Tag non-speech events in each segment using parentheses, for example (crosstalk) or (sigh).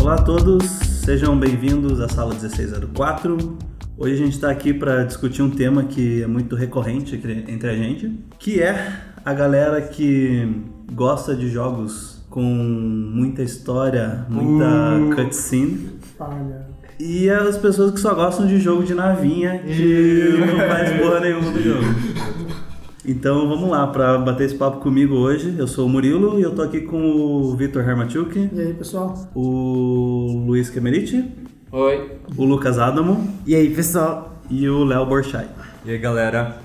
Olá a todos, sejam bem-vindos à sala 1604. Hoje a gente está aqui para discutir um tema que é muito recorrente entre a gente, que é a galera que gosta de jogos com muita história, muita cutscene. Falha. E as pessoas que só gostam de jogo de navinha que não faz porra nenhuma do jogo. (laughs) Então vamos lá, para bater esse papo comigo hoje, eu sou o Murilo e eu tô aqui com o Vitor Hermachuk, E aí, pessoal? o Luiz Kemeriti, Oi. o Lucas Adamo E aí, pessoal? e o Léo Borchai. E aí galera,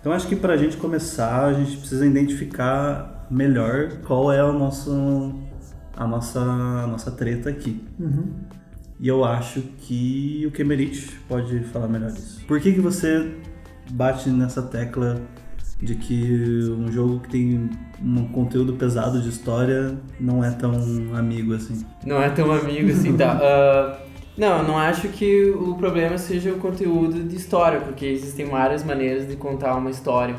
Então acho que pra gente começar, a gente precisa identificar melhor qual é o nosso a nossa a nossa treta aqui. Uhum. E eu acho que o Kemerich pode falar melhor disso. Por que que você bate nessa tecla de que um jogo que tem um conteúdo pesado de história não é tão amigo assim? Não é tão amigo assim, tá? (laughs) Ah, não, eu não acho que o problema seja o conteúdo de história, porque existem várias maneiras de contar uma história.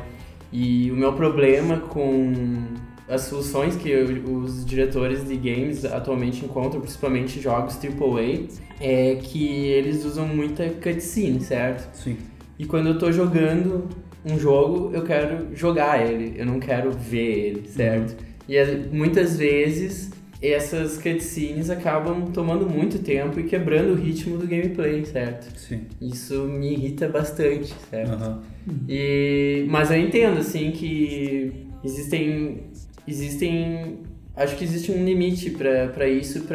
E o meu problema com as soluções que os diretores de games atualmente encontram, principalmente jogos AAA, é que eles usam muita cutscene, certo? Sim. E quando eu tô jogando um jogo, eu quero jogar ele, eu não quero ver ele, certo? E as- muitas vezes essas cutscenes acabam tomando muito tempo e quebrando o ritmo do gameplay, certo? Sim. Isso me irrita bastante, certo? Aham. E, mas eu entendo, assim, que existem. Existem. Acho que existe um limite pra pra isso,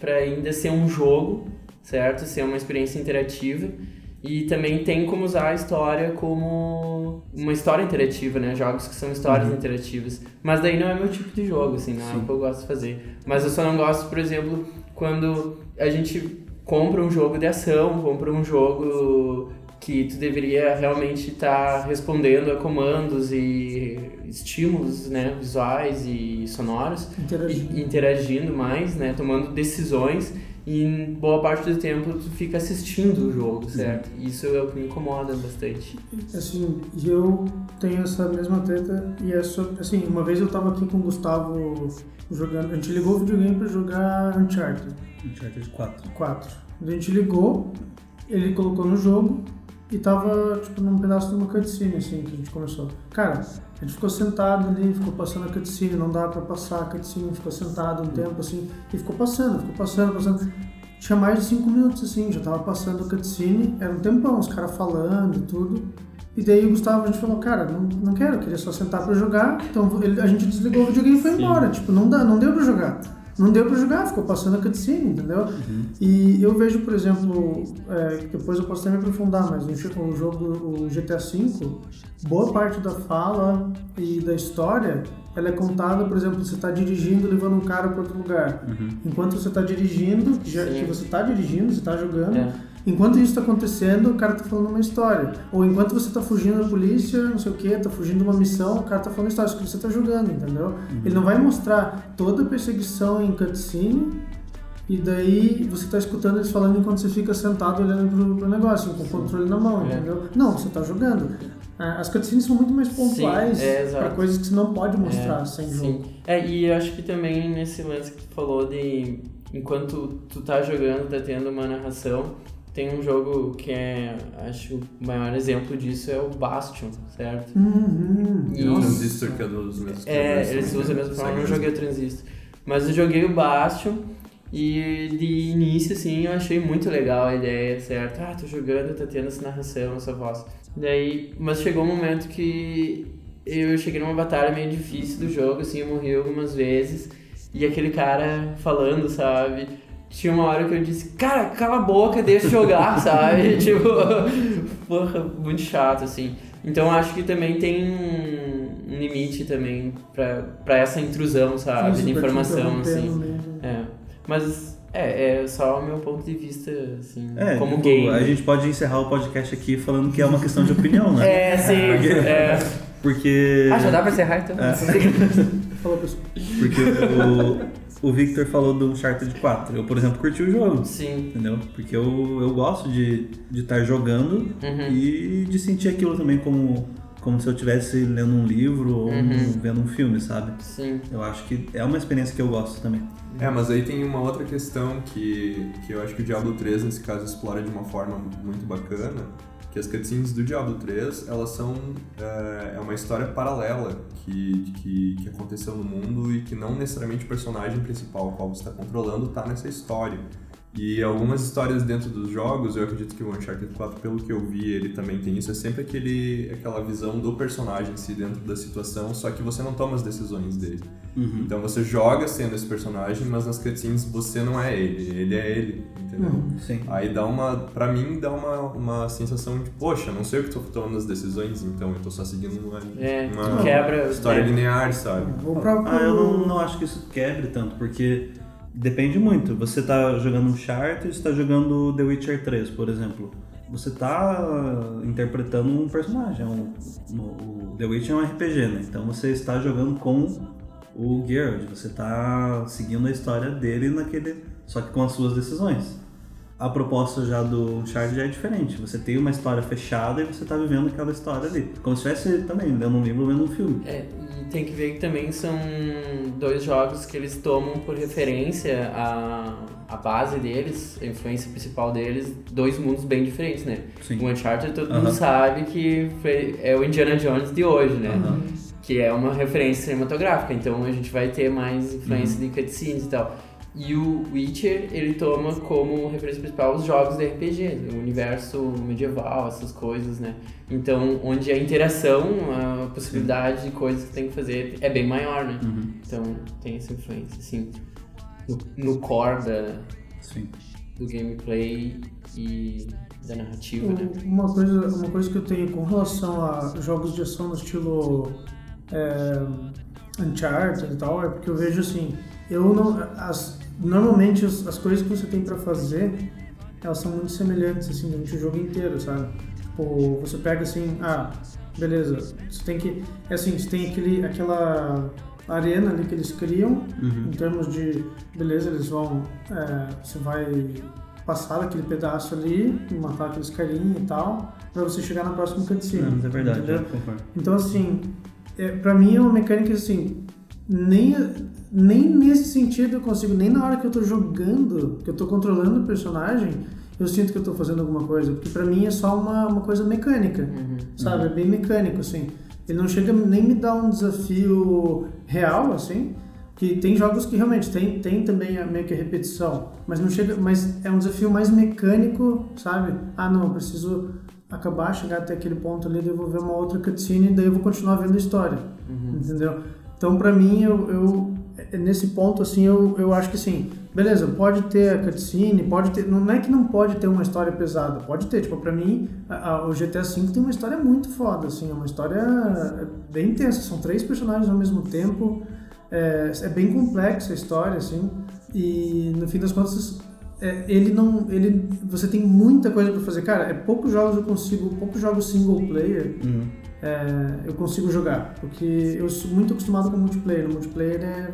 pra ainda ser um jogo, certo? Ser uma experiência interativa. E também tem como usar a história como uma história interativa, né? Jogos que são histórias interativas. Mas daí não é meu tipo de jogo, assim, não é o que eu gosto de fazer. Mas eu só não gosto, por exemplo, quando a gente compra um jogo de ação, compra um jogo que tu deveria realmente estar respondendo a comandos e estímulos, né, visuais e sonoros, Interagindo. e, interagindo mais, né, tomando decisões e boa parte do tempo tu fica assistindo o jogo, certo? Isso é o que me incomoda bastante. Assim, eu tenho essa mesma treta e é sobre, assim, uma vez eu tava aqui com o Gustavo jogando, a gente ligou o videogame pra jogar Uncharted Uncharted 4. 4. A gente ligou, ele colocou no jogo e tava, tipo, num pedaço de uma cutscene, assim, que a gente começou. Cara, a gente ficou sentado ali, ficou passando a cutscene, não dava pra passar a cutscene, ficou sentado um tempo, assim, e ficou passando, ficou passando, passando. Tinha mais de 5 minutos, assim, já tava passando a cutscene, era um tempão, os caras falando e tudo. E daí o Gustavo, a gente falou, cara, não, não quero, eu queria só sentar pra jogar. Então ele- a gente desligou o videogame e foi Sim. embora. Tipo, não, dá, não deu pra jogar. Não deu pra jogar, ficou passando a cutscene, entendeu? E eu vejo, por exemplo, é, que depois eu posso até me aprofundar, mas o, jo- o jogo, o GTA V, boa parte da fala e da história, ela é contada, por exemplo, você está dirigindo, levando um cara para outro lugar. Enquanto você está dirigindo, que, já, que você está dirigindo, você está jogando, É. enquanto isso está acontecendo, o cara está falando uma história. Ou enquanto você está fugindo da polícia, não sei o que, está fugindo de uma missão, o cara está falando história, isso que você está jogando, entendeu? Ele não vai mostrar toda a perseguição em cutscene e daí você tá escutando eles falando enquanto você fica sentado olhando pro, pro negócio, com o controle na mão, É. entendeu? Não, você tá jogando. Ah, As cutscenes são muito mais pontuais é, pra coisas que você não pode mostrar É, sem sim. jogo. É, e eu acho que também nesse lance que tu falou de enquanto tu tá jogando, tá tendo uma narração, tem um jogo que é, acho, o maior exemplo disso é o Bastion, certo? Uhum. E- o Transistor que é dos mesmos É, eles usam a mesma forma, eu joguei o Transistor. Mas eu joguei o Bastion e de início, assim, eu achei muito legal a ideia, certo? Ah, tô jogando, tá tendo essa narração, essa voz. Daí, mas chegou um momento que eu cheguei numa batalha meio difícil do jogo, assim, eu morri algumas vezes. E aquele cara falando, sabe? Tinha uma hora que eu disse, cara, cala a boca, deixa eu jogar, (laughs) sabe? (laughs) tipo, porra, muito chato, assim. Então acho que também tem um limite também pra, pra essa intrusão, sabe? Isso, de informação, assim. É. Mas é, é só o meu ponto de vista, assim, É, como tipo, game. a gente pode encerrar o podcast aqui falando que é uma questão de opinião, né? (laughs) É, sim. Porque- é. Porque. Ah, já dá pra encerrar então? É. Falou, pessoal. Porque o, o Victor falou do Uncharted 4. Eu, por exemplo, curti o jogo. Sim. Entendeu? Porque eu, eu gosto de estar de estar jogando Uhum. e de sentir aquilo também como, como se eu estivesse lendo um livro ou Uhum. vendo um filme, sabe? Sim. Eu acho que é uma experiência que eu gosto também. É, mas aí tem uma outra questão que, que eu acho que o Diablo 3, nesse caso, explora de uma forma muito bacana, que as cutscenes do Diablo 3, elas são é, é uma história paralela que, que, que aconteceu no mundo e que não necessariamente o personagem principal, o qual você está controlando, está nessa história. E algumas histórias dentro dos jogos, eu acredito que o Uncharted 4, pelo que eu vi, ele também tem isso, é sempre aquele, aquela visão do personagem em si dentro da situação, só que você não toma as decisões dele. Então você joga sendo esse personagem, mas nas cutscenes você não é ele, ele é ele, entendeu? Uhum. Sim. Aí dá uma, pra mim, dá uma, uma sensação de, poxa, não sei o que tô tomando as decisões, então eu tô só seguindo uma, É, uma quebra. história é. linear, sabe? Ah, eu não, não acho que isso quebre tanto, porque depende muito. Você tá jogando um chart e você tá jogando The Witcher 3, por exemplo. Você tá interpretando um personagem. um- o The Witcher é um RPG, né? Então você está jogando com o Geralt. Você tá seguindo a história dele naquele. Só que com as suas decisões. A proposta já do Uncharted já é diferente. Você tem uma história fechada e você tá vivendo aquela história ali. Como se estivesse também lendo um livro ou vendo um filme. É, e tem que ver que também são dois jogos que eles tomam por referência a, a base deles, a influência principal deles, dois mundos bem diferentes, né? Sim. O Uncharted todo Aham. mundo sabe que foi- é o Indiana Jones de hoje, né? Aham. Que é uma referência cinematográfica, então a gente vai ter mais influência Uhum. de cutscenes e tal. E o Witcher, ele toma como referência principal os jogos de RPG, o universo medieval, essas coisas, né? Então, onde a interação, a possibilidade de coisas que tem que fazer é bem maior, né? Uhum. Então, tem essa influência, assim, no, no core da, Sim. do gameplay e da narrativa, né? Uma coisa, uma coisa que eu tenho com relação a jogos de ação no estilo é, Uncharted e tal, é porque eu vejo assim, eu não, as, normalmente as, as coisas que você tem pra fazer, elas são muito semelhantes assim durante o jogo inteiro, sabe? Tipo, você pega assim, ah, beleza, você tem que, é assim, você tem aquele, aquela arena ali que eles criam, Uhum. em termos de, beleza, eles vão, é, você vai passar daquele pedaço ali, e matar aqueles carinha e tal, pra você chegar na próxima cutscene. Não, é verdade, entendeu? Então, assim, é, pra mim é uma mecânica assim, nem, nem nesse sentido eu consigo, nem na hora que eu tô jogando, que eu tô controlando o personagem, eu sinto que eu tô fazendo alguma coisa, porque pra mim é só uma, uma coisa mecânica, Uhum. sabe? É bem mecânico, assim. Ele não chega nem me dar um desafio real, assim, que tem jogos que realmente tem, tem também a, meio que a repetição, mas não chega, mas é um desafio mais mecânico, sabe? Ah, não, eu preciso acabar, chegar até aquele ponto ali, devolver uma outra cutscene e daí eu vou continuar vendo a história, entendeu? Então, pra mim, eu, eu nesse ponto, assim, eu, eu acho que assim, beleza, pode ter a cutscene, pode ter, não é que não pode ter uma história pesada, pode ter, tipo, pra mim, a- a- o GTA V tem uma história muito foda, assim, é uma história bem intensa, são três personagens ao mesmo tempo, é, é bem complexa a história, assim, e no fim das contas, é, ele não, ele, você tem muita coisa pra fazer, cara, é poucos jogos eu consigo, poucos jogos single player Uhum. é, eu consigo jogar, porque eu sou muito acostumado com multiplayer. Multiplayer é,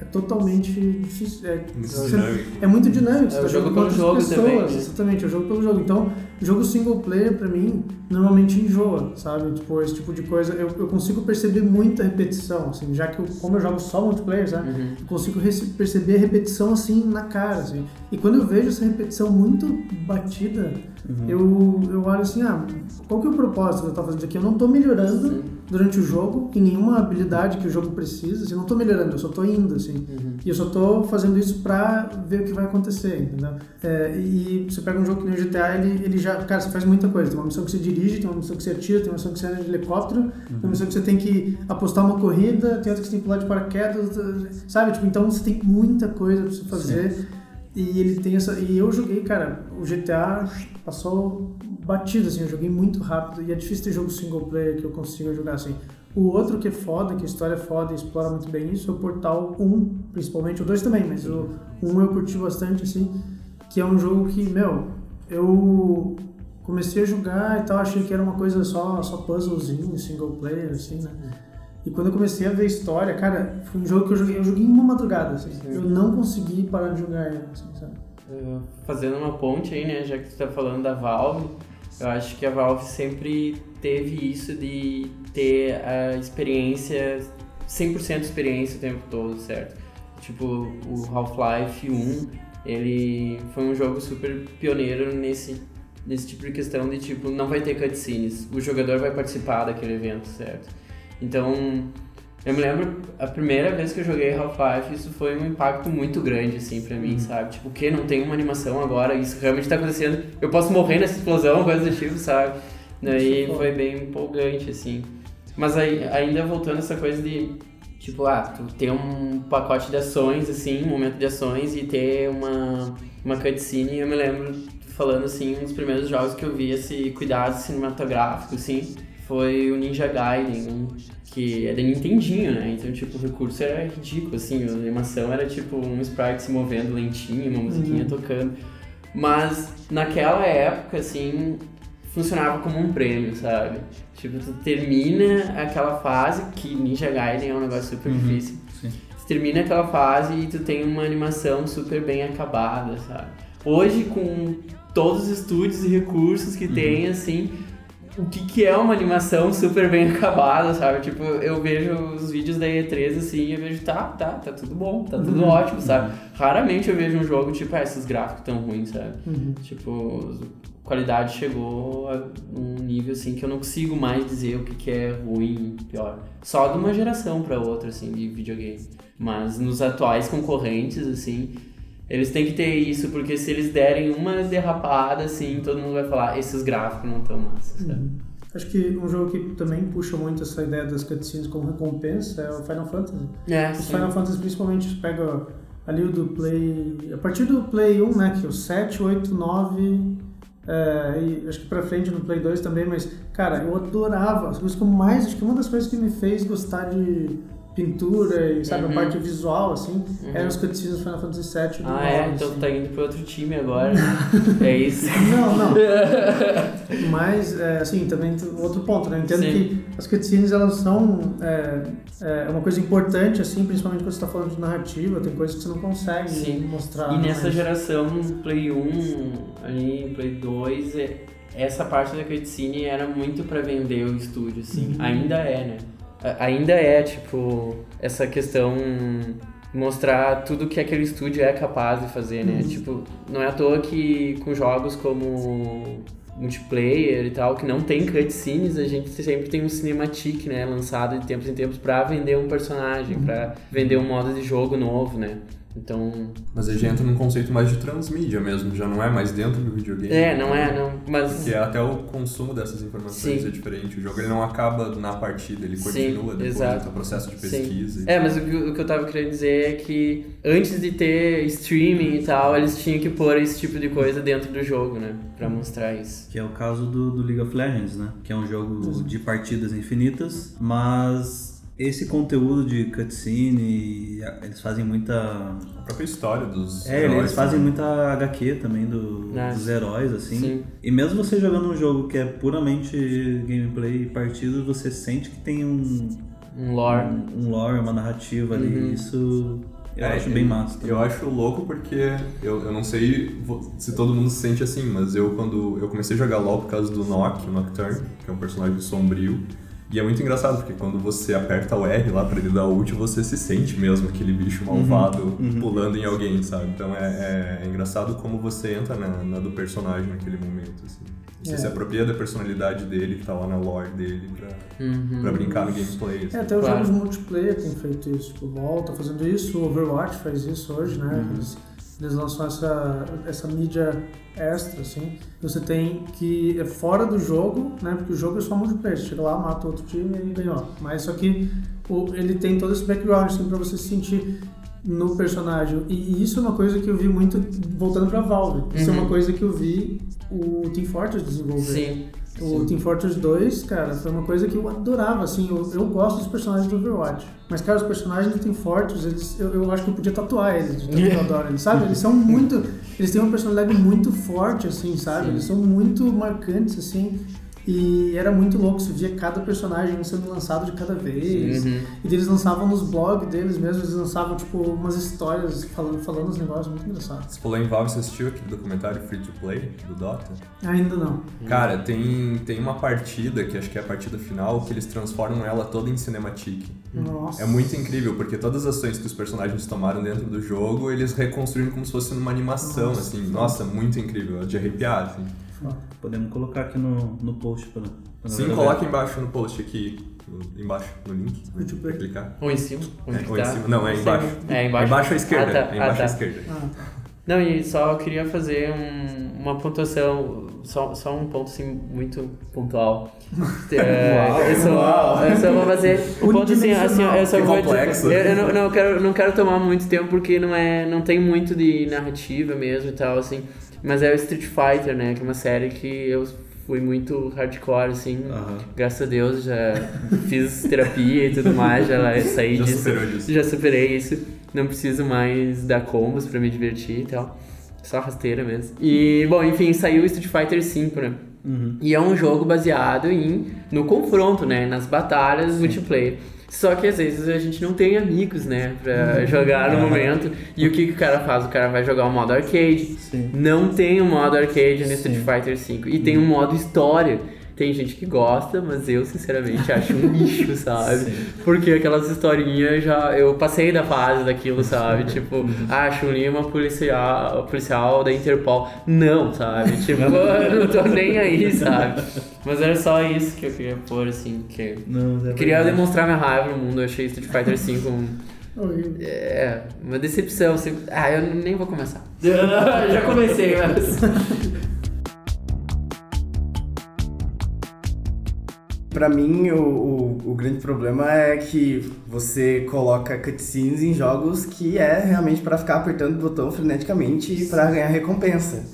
é totalmente difícil. É, Muito dinâmico. é muito dinâmico. É você o tá jogo jogando pelo jogo outras também, pessoas, né? Exatamente, é o jogo pelo jogo. Então, jogo single player pra mim normalmente enjoa, sabe? Tipo, esse tipo de coisa. Eu, eu consigo perceber muita repetição, assim, já que eu, como eu jogo só multiplayer, sabe? Uhum. Eu consigo perceber a repetição assim na cara, assim. E quando eu vejo essa repetição muito batida, eu, eu olho assim, ah, qual que é o propósito que eu tô fazendo aqui? Eu não tô melhorando Sim. durante o jogo em nenhuma habilidade que o jogo precisa, assim, eu não tô melhorando, eu só tô indo, assim. E eu só tô fazendo isso pra ver o que vai acontecer, entendeu? É, e você pega um jogo que nem o GTA, ele, ele já, cara, você faz muita coisa. Tem uma missão que você dirige, tem uma missão que você atira, tem uma missão que você anda de helicóptero, tem uma missão que você tem que apostar uma corrida, tem outra que você tem que pular de paraquedas, sabe? Tipo, então você tem muita coisa pra você fazer. E ele tem essa. E eu joguei, cara, o GTA passou batido, assim, eu joguei muito rápido. E é difícil ter jogo single player que eu consiga jogar assim. O outro que é foda, que a história é foda e explora muito bem isso, é o Portal 1, principalmente. O 2 também, mas o 1 eu curti bastante, assim. Que é um jogo que, meu, eu comecei a jogar e tal, achei que era uma coisa só, só puzzlezinho, single player, assim, né? E quando eu comecei a ver a história, cara, foi um jogo que eu joguei, eu joguei em uma madrugada, assim. Eu não consegui parar de jogar assim, sabe? Fazendo uma ponte aí, né, já que tu tá falando da Valve, eu acho que a Valve sempre teve isso de ter a experiência, 100% experiência o tempo todo, certo? Tipo, o Half-Life 1, ele foi um jogo super pioneiro nesse, nesse tipo de questão de tipo, não vai ter cutscenes, o jogador vai participar daquele evento, certo? Então, eu me lembro, a primeira vez que eu joguei Half-Life, isso foi um impacto muito grande, assim, pra mim, sabe? Tipo, o que? Não tem uma animação agora, isso realmente tá acontecendo, eu posso morrer nessa explosão, (laughs) coisa do tipo, sabe? Daí é foi bem empolgante, assim. Mas aí, ainda voltando essa coisa de, tipo, ah, tu ter um pacote de ações, assim, um momento de ações e ter uma, uma cutscene, eu me lembro falando, assim, um dos primeiros jogos que eu vi esse cuidado cinematográfico, assim, foi o Ninja Gaiden, que é da Nintendinho, né? Então, tipo, o recurso era ridículo, assim, a animação era tipo um sprite se movendo lentinho, uma musiquinha tocando. Mas naquela época, assim, funcionava como um prêmio, sabe? Tipo, tu termina aquela fase, que Ninja Gaiden é um negócio super Uhum. difícil. Sim. Tu termina aquela fase e tu tem uma animação super bem acabada, sabe? Hoje, com todos os estúdios e recursos que tem, assim, o que, que é uma animação super bem acabada, sabe? Tipo, eu vejo os vídeos da E3 assim e eu vejo, tá, tá, tá tudo bom, tá tudo ótimo, sabe? Raramente eu vejo um jogo, tipo, ah, esses gráficos tão ruins, sabe? Uhum. Tipo, qualidade chegou a um nível assim que eu não consigo mais dizer o que, que é ruim, pior. Só de uma geração pra outra, assim, de videogame. Mas nos atuais concorrentes, assim, eles têm que ter isso, porque se eles derem uma derrapada, assim, todo mundo vai falar, esses gráficos não estão massa, sabe? Acho que um jogo que também puxa muito essa ideia das cutscenes como recompensa é o Final Fantasy. É, Os. Final Fantasy principalmente pega ali o do Play. A partir do Play 1, né? Que é o 7, 8, 9. É, e acho que pra frente no Play 2 também, mas, cara, eu adorava. As coisas que mais. Acho que uma das coisas que me fez gostar de pintura e, sabe, Uhum. a parte visual, assim, eram os cutscenes do Final Fantasy 7 do Ah, 9. é, então assim. tu tá indo pro outro time agora. (laughs) é isso. Não, não. (laughs) Mas, é, assim, também outro ponto, né? Eu entendo Sim. que as cutscenes, elas são é, é uma coisa importante, assim, principalmente quando você tá falando de narrativa, tem coisas que você não consegue Sim. mostrar. E nessa mas- geração, Play 1, ali, Play 2, é- essa parte da cutscene era muito pra vender o estúdio, assim. Ainda é, né? Ainda é, tipo, essa questão mostrar tudo que aquele estúdio é capaz de fazer, né? Tipo, não é à toa que com jogos como multiplayer e tal, que não tem cutscenes, a gente sempre tem um cinematic, né, lançado de tempos em tempos pra vender um personagem, pra vender um modo de jogo novo, né? Então, Mas aí já entra num conceito mais de transmídia mesmo, já não é mais dentro do videogame. É, não é, não. Mas. Porque até o consumo dessas informações Sim. é diferente. O jogo ele não acaba na partida, ele Sim, continua depois exato. do processo de Sim. pesquisa. e- É, mas o que, o que eu tava querendo dizer é que antes de ter streaming e tal, eles tinham que pôr esse tipo de coisa dentro do jogo, né? Pra mostrar isso. Que é o caso do, do League of Legends, né? Que é um jogo de partidas infinitas, mas esse conteúdo de cutscene, eles fazem muita. A própria história dos É, heróis eles fazem também. muita HQ também do, Ah, dos heróis, assim. Sim. E mesmo você jogando um jogo que é puramente gameplay e partidas, você sente que tem um, Um lore. um, um lore, uma narrativa ali. Uhum. Isso eu É, acho bem massa. também. Eu acho louco porque eu, eu não sei se todo mundo se sente assim, mas eu quando eu comecei a jogar LoL por causa do Nock, o Nocturne, que é um personagem sombrio, e é muito engraçado porque quando você aperta o R lá pra ele dar ult, você se sente mesmo aquele bicho malvado pulando em alguém, sabe? Então é, é- é engraçado como você entra na, na do personagem naquele momento, assim. Você É. se apropria da personalidade dele, que tá lá na lore dele, pra, Uhum. pra brincar no gameplay. assim. É, até os Claro. jogos multiplayer têm feito isso. Tipo, o LoL tá fazendo isso, o Overwatch faz isso hoje, né? Uhum. Eles, eles lançam essa, essa mídia extra, assim. Você tem que é fora do jogo, né? Porque o jogo é só multiplayer. Você chega lá, mata outro time e ganhou. Mas só que o, ele tem todo esse background, assim, pra você se sentir no personagem. E isso é uma coisa que eu vi muito voltando pra Valve. Isso é Uhum. uma coisa que eu vi o Team Fortress desenvolver. Sim. O Sim. Team Fortress 2, cara, foi uma coisa que eu adorava, assim, eu, eu gosto dos personagens do Overwatch. Mas, cara, os personagens do Team Fortress, eles, eu, eu acho que eu podia tatuar eles, de tanto eu adoro eles, sabe? Eles são (laughs) muito, eles têm uma personalidade muito forte, assim, sabe? Sim. Eles são muito marcantes, assim, E era muito louco, você via cada personagem sendo lançado de cada vez. Uhum. E eles lançavam nos blogs deles mesmo, eles lançavam, tipo, umas histórias falando, falando uns negócios muito engraçados. Você falou em Valve, você assistiu aquele documentário Free to Play do Dota? Ainda não. Cara, tem, tem uma partida, que acho que é a partida final, que eles transformam ela toda em cinematic. Nossa. É muito incrível, porque todas as ações que os personagens tomaram dentro do jogo, eles reconstruíram como se fosse numa animação, Nossa. assim. Nossa, muito incrível, é de arrepiar, assim. Foda. Podemos colocar aqui no, no post pra. pra Sim, coloca embaixo no post aqui, embaixo, no link, Free to pra play. clicar. Ou em cima? Onde É, que ou em tá? cima. Não, é embaixo. É, embaixo. Embaixo à esquerda. Ah, tá. é embaixo Ah, tá. à esquerda. Ah, tá. Não, e só queria fazer um- uma pontuação, só, só um ponto assim muito pontual. (laughs) É, eu, só, eu só vou fazer (laughs) um ponto assim, assim eu só Que vou complexo. eu, eu não, não, quero, não quero tomar muito tempo porque não é não tem muito de narrativa mesmo e tal assim, mas é o Street Fighter, né, que é uma série que eu fui muito hardcore assim. Graças a Deus já fiz terapia e tudo mais, já (laughs) saí Já disso. superou disso. Já superei isso. Não preciso mais dar combos pra me divertir e tal. Só rasteira mesmo. E, bom, enfim, saiu o Street Fighter V, né? Uhum. E é um jogo baseado em no confronto, né? Nas batalhas multiplayer. Só que às vezes a gente não tem amigos, né? Pra jogar no momento. E o que, que o cara faz? O cara vai jogar o modo arcade. Sim. Não tem um modo arcade no Sim. Street Fighter V. E tem um modo história. Tem gente que gosta, mas eu sinceramente acho um lixo, (laughs) sabe? Sim. Porque aquelas historinhas já. Eu passei da fase daquilo, sabe? Tipo, ah, Chun-Li é uma policial, policial da Interpol. Não, sabe? Tipo, (laughs) eu não tô nem aí, sabe? Mas era só isso que eu queria pôr, assim. Que... Não, é queria verdade. demonstrar minha raiva no mundo. Eu achei Street Fighter V um. É, uma decepção. Assim. Ah, eu nem vou começar. (laughs) Já comecei, mas. Pra mim, o, o, o grande problema é que você coloca cutscenes em jogos que é realmente pra ficar apertando o botão freneticamente e pra ganhar recompensa.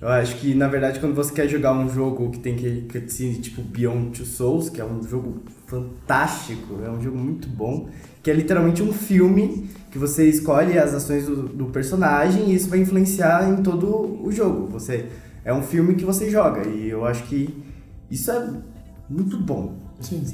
Eu acho que, na verdade, quando você quer jogar um jogo que tem que cutscene tipo Beyond Two Souls, que é um jogo fantástico, é um jogo muito bom, que é literalmente um filme que você escolhe as ações do, do personagem e isso vai influenciar em todo o jogo. Você é um filme que você joga e eu acho que isso é muito bom. Sim.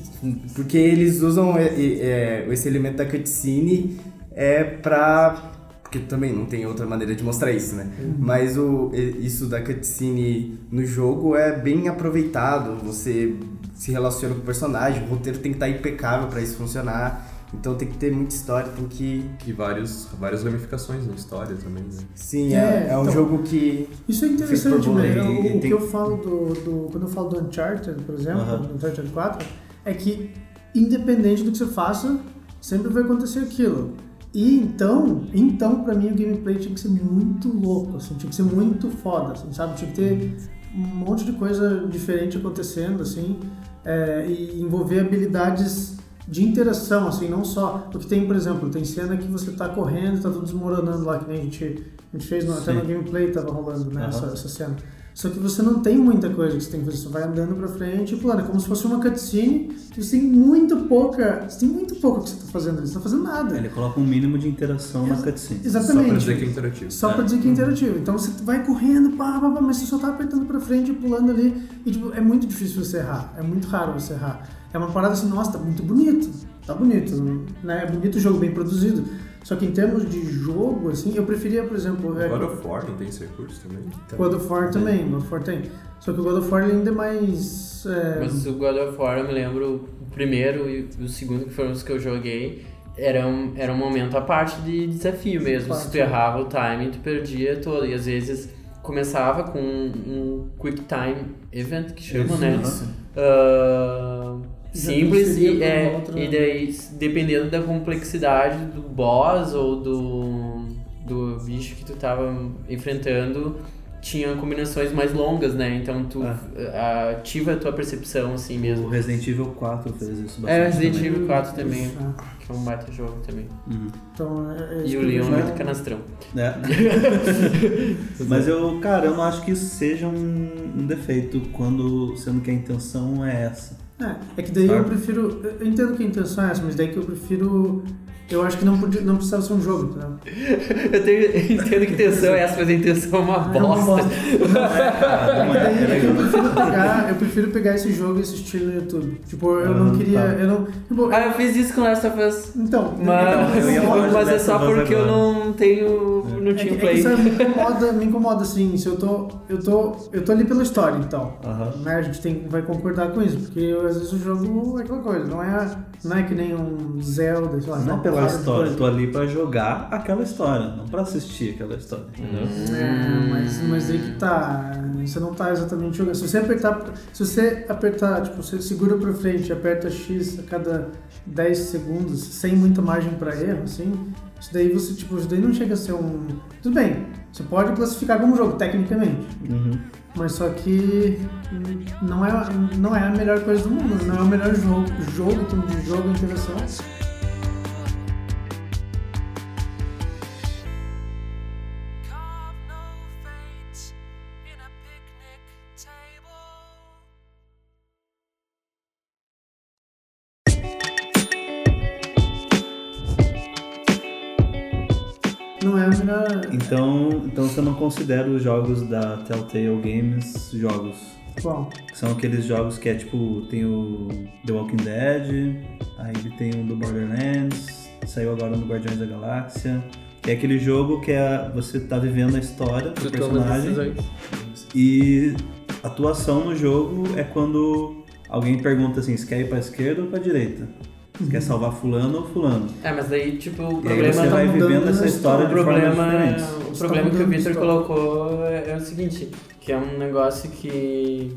Porque eles usam é, é, esse elemento da cutscene é pra. Porque também não tem outra maneira de mostrar isso, né? Mas o, isso da cutscene no jogo é bem aproveitado. Você se relaciona com o personagem, o roteiro tem que estar impecável pra isso funcionar. Então tem que ter muita história, tem que. E vários, várias ramificações na história também, né? Sim, É, é, é um então- jogo que. Isso é interessante, né? O, o tem- que eu falo do, do- Quando eu falo do Uncharted, por exemplo, Aham. do Uncharted 4, é que independente do que você faça, sempre vai acontecer aquilo. E então, então pra mim o gameplay tinha que ser muito louco, assim, tinha que ser muito foda, assim, sabe? Tinha que ter um monte de coisa diferente acontecendo, assim, é, e envolver habilidades de interação, assim, não só. Porque tem, por exemplo, tem cena que você tá correndo e tá tudo desmoronando lá, que nem a gente, a gente fez no, até no gameplay tava rolando, né, Aham. essa, essa cena. Só que você não tem muita coisa que você tem que fazer, você vai andando pra frente e pulando. É como se fosse uma cutscene que você tem muito pouca. Você tem muito pouco que você tá fazendo ali, você tá fazendo nada. Ele coloca um mínimo de interação na cutscene. Exatamente. Só pra dizer que é interativo. Só pra dizer que é interativo. Então você vai correndo, pá, pá, pá, mas você só tá apertando pra frente e pulando ali. E tipo, é muito difícil você errar. É muito raro você errar. É uma parada assim, nossa, tá muito bonito. Tá bonito. Né? É bonito o jogo, bem produzido. Só que em termos de jogo, assim, eu preferia, por exemplo. é, God of War não tem esse recurso também? God of War também, God of War tem. Só que o God of War ainda é mais. é, Mas o God of War, eu me lembro, o primeiro e o segundo, que foram os que eu joguei, era um, era um momento à parte de desafio mesmo. Claro. Se tu errava o timing, tu perdia todo. E às vezes começava com um, um Quick Time Event, que chama, Isso, né? aham. Ah, simples e, é, outra- e daí dependendo da complexidade do boss ou do, do bicho que tu tava enfrentando tinha combinações mais longas, né? Então tu Ah. ah, ativa a tua percepção assim O mesmo. Resident Evil 4 fez isso bastante. É, Resident também. Evil 4 também, É, que é um baita jogo também. Uhum. Então, é, é E o Leon vejo. é muito canastrão. É. Mas eu, cara, eu não acho que isso seja um, um defeito quando sendo que a intenção é essa. É, é que daí eu prefiro. Eu entendo que a intenção é essa, mas daí que eu prefiro eu acho que não, podia, não precisava ser um jogo, entendeu? (laughs) Eu, tenho, eu entendo que intenção é essa, mas a intenção é uma é uma bosta. É eu prefiro pegar, eu prefiro pegar esse jogo e assistir no YouTube. Tipo, eu não Ah, queria. tá. Eu não. Tipo, Ah, eu fiz isso com Last of Us. então, Mas, eu ia falar de mas é só porque eu não tenho. Não É tinha é play. sabe, me incomoda, me incomoda assim, se eu tô, eu tô, eu tô ali pela história, então, Aham. né, a gente tem, vai concordar com isso, porque às vezes o jogo é aquela coisa, não é, não é que nem um Zelda, sei lá, Não tá pela de história, coisa. tô ali pra jogar aquela história, não pra assistir aquela história, entendeu? É, mas, mas aí que tá, você não tá exatamente jogando, se você apertar, se você apertar, tipo, você segura pra frente e aperta X a cada 10 segundos, sem muita margem pra erro, assim, isso daí você, tipo, isso daí não chega a ser um... Tudo bem, você pode classificar como jogo, tecnicamente, Uhum. Mas só que não é, não é a melhor coisa do mundo, não é o melhor jogo, jogo em termos de jogo, interação. Então, então você não considera os jogos da Telltale Games jogos? Qual? São aqueles jogos que é tipo, tem o The Walking Dead, aí tem o do Borderlands, saiu agora no Guardiões da Galáxia. Que é aquele jogo que é, você tá vivendo a história do personagem e a atuação no jogo é quando alguém pergunta assim, você quer ir pra esquerda ou pra direita? Você quer salvar fulano ou fulano? É, mas daí, tipo, o E problema você tá vai mudando vivendo essa história O de problema, diferentes. o Você problema tá que o Victor colocou é, é o seguinte, que é um negócio que...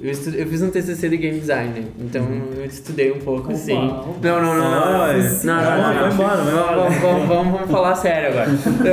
Eu, estu- eu fiz um TCC de Game Design, né? então eu estudei um pouco, Opa, assim. opa. Não, não, não, não. Não, não, não, vai embora, vai embora. Vamos, vamos, vamos, vamos falar sério agora.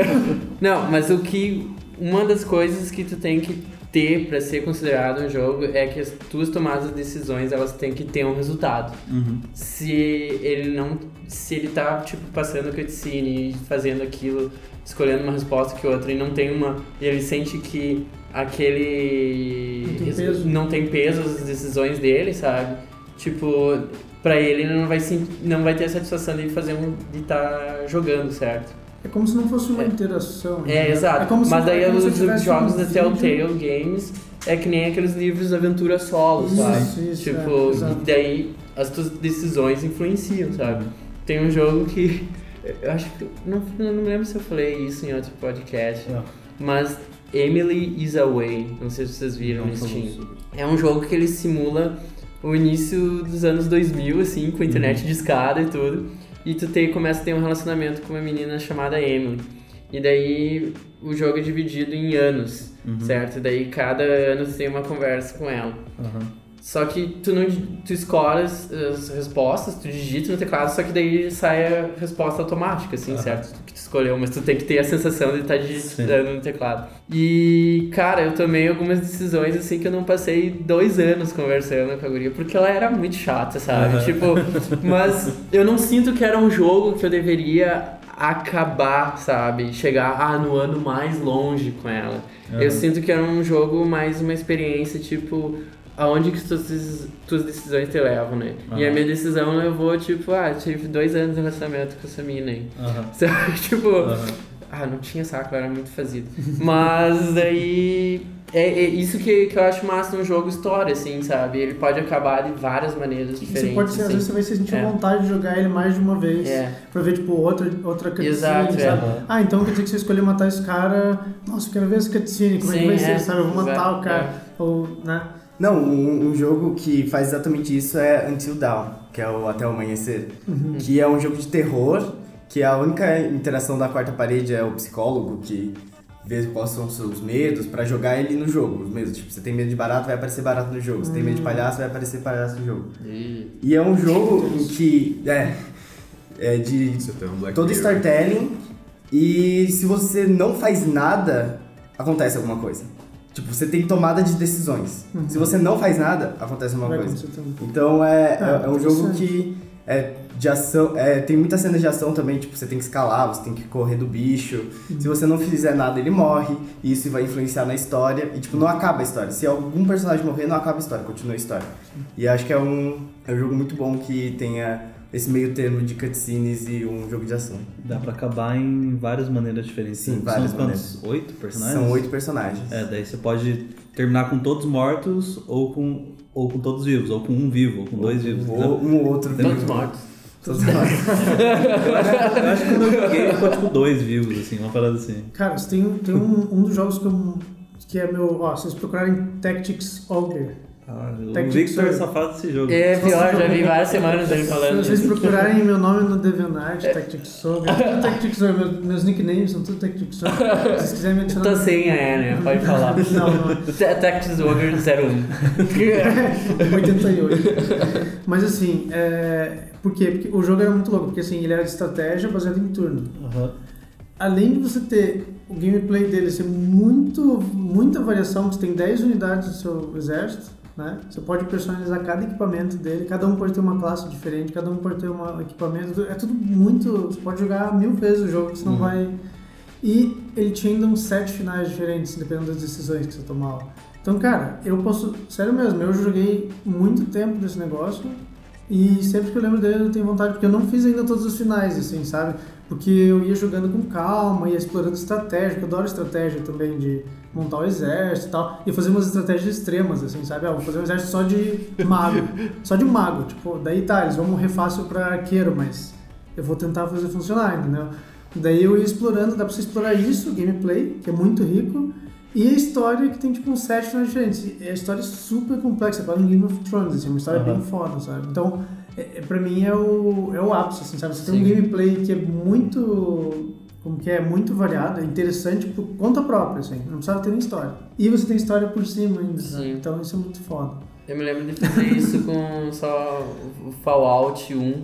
(laughs) Não, mas o que... Uma das coisas que tu tem que ter pra ser considerado um jogo é que as tuas tomadas de decisões, elas têm que ter um resultado Uhum. se ele não se ele tá tipo passando cutscene e fazendo aquilo escolhendo uma resposta que outra e não tem uma e ele sente que aquele Não tem peso. não tem peso as decisões dele sabe tipo pra ele ele não vai se, não vai ter a satisfação de fazer um de estar jogando certo É como se não fosse uma É. interação. é exato É como se- mas daí é como se eu os jogos da Telltale Games é que nem aqueles livros de aventura solo Isso, sabe isso, Tipo, é, exato. e daí as tuas decisões influenciam, sabe? Tem um jogo que. Eu acho que. Não, não me lembro se eu falei isso em outro podcast. Não. Mas Emily is Away. Não sei se vocês viram no Steam. É um jogo que ele simula o início dos anos 2000, assim, com internet de escada e tudo. E tu tem, começa a ter um relacionamento com uma menina chamada Emily. E daí o jogo é dividido em anos, certo? E daí cada ano tu tem uma conversa com ela. Aham. Só que tu não tu escolhe as, as respostas, tu digita no teclado, só que daí sai a resposta automática, assim, Aham. certo? Que tu escolheu, mas tu tem que ter a sensação de estar digitando no teclado. E, cara, eu tomei algumas decisões assim que eu não passei dois anos conversando com a guria, porque ela era muito chata, sabe? Aham. Tipo, mas eu não sinto que era um jogo que eu deveria acabar, sabe? Chegar ah, no ano mais longe com ela. Aham. Eu sinto que era um jogo mais uma experiência, tipo, aonde que tuas, tuas decisões te levam, né? E a minha decisão levou, tipo, ah, tive dois anos de relacionamento com essa mina aí. Aham. (laughs) Sabe? tipo, Aham. ah, não tinha saco, eu era muito fazido. Mas daí. É, é isso que, que eu acho massa num jogo história, assim, sabe? Ele pode acabar de várias maneiras diferentes. Você pode ser, às assim. vezes você vai se sentir É. vontade de jogar ele mais de uma vez. É. Pra ver, tipo, outra, outra cutscene, Exato, é. sabe? Ah, então quer dizer que você escolheu matar esse cara. Nossa, eu quero ver essa cutscene, como é que Sim, vai é. ser, sabe? Eu vou matar Exato, o cara. Ou, né? Não, um, um jogo que faz exatamente isso é Until Dawn, que é o Até o Amanhecer. Que é um jogo de terror, que a única interação da quarta parede é o psicólogo que vê quais são os seus medos pra jogar ele no jogo. Os medos, tipo, você tem medo de barato, vai aparecer barato no jogo. Você tem medo de palhaço, vai aparecer palhaço no jogo. E- E é um jogo (laughs) em que é, é de um todo storytelling e se você não faz nada, acontece alguma coisa. Tipo, você tem tomada de decisões. Se você não faz nada, acontece Vai coisa. Então é, Ah, é, é um jogo que é de ação, é, tem muitas cenas de ação também, tipo, você tem que escalar, você tem que correr do bicho. Se você não fizer nada, ele morre, e isso vai influenciar na história. E tipo, não acaba a história. Se algum personagem morrer, não acaba a história, continua a história. E acho que é um, é um jogo muito bom que tenha esse meio termo de cutscenes e um jogo de ação. Dá pra acabar em várias maneiras diferentes. Sim, São várias quantos? Oito personagens? São oito personagens. É, daí você pode terminar com todos mortos ou com, ou com todos vivos, ou com um vivo, ou com dois vivos. Ou um ou outro. Todos vivo. mortos. Todos mortos. (laughs) Eu acho, eu acho que quando eu joguei ficou tipo dois vivos, assim, uma parada assim. Cara, você tem, tem um, um dos jogos que, eu, que é meu. Ó, se vocês procurarem Tactics Ogre. Ah, o Tactics Victor Ogre. só faz esse jogo. É pior, já vi várias semanas ele Se falando vocês disso. procurarem meu nome no DeviantArt, Tactics Ogre, é tudo Tactics Ogre, meus, meus nicknames são tudo Tactics Ogre. Se vocês quiserem me adicionar. Tua senha é, né? Pode falar. (laughs) Não, não. Ta- Tactics Ogre 01. 88. Mas assim, é... por quê? Porque o jogo era muito louco, porque assim, ele era de estratégia baseado em turno. Aham. Além de você ter o gameplay dele ser muito, muita variação, você tem 10 unidades do seu exército, né? Você pode personalizar cada equipamento dele, cada um pode ter uma classe diferente, cada um pode ter um equipamento, é tudo muito, você pode jogar mil vezes o jogo, você não Uhum. vai... E ele tinha ainda uns sete finais diferentes, dependendo das decisões que você tomava. Então, cara, eu posso, sério mesmo, eu joguei muito tempo desse negócio e sempre que eu lembro dele eu tenho vontade, porque eu não fiz ainda todos os finais, assim, sabe? Porque eu ia jogando com calma, ia explorando estratégia, eu adoro estratégia também de montar o exército e tal. E fazer umas estratégias extremas, assim, sabe? Ah, vou fazer um exército só de mago. (laughs) só de mago. Tipo, daí tá, eles vão morrer fácil pra arqueiro, mas eu vou tentar fazer funcionar, entendeu? Daí eu ia explorando, dá pra você explorar isso, gameplay, que é muito rico, e a história que tem tipo uns sete finais diferentes. E a história é super complexa, quase um Game of Thrones, assim, uma história Aham. bem foda, sabe? Então, é, é, pra mim é o, é o ápice, assim, sabe? Você tem um Sim. gameplay que é muito. Como que é? Muito variado, é interessante por conta própria, assim, não precisava ter nem história. E você tem história por cima ainda? Sim. Então isso é muito foda. Eu me lembro de fazer isso com só o Fallout 1.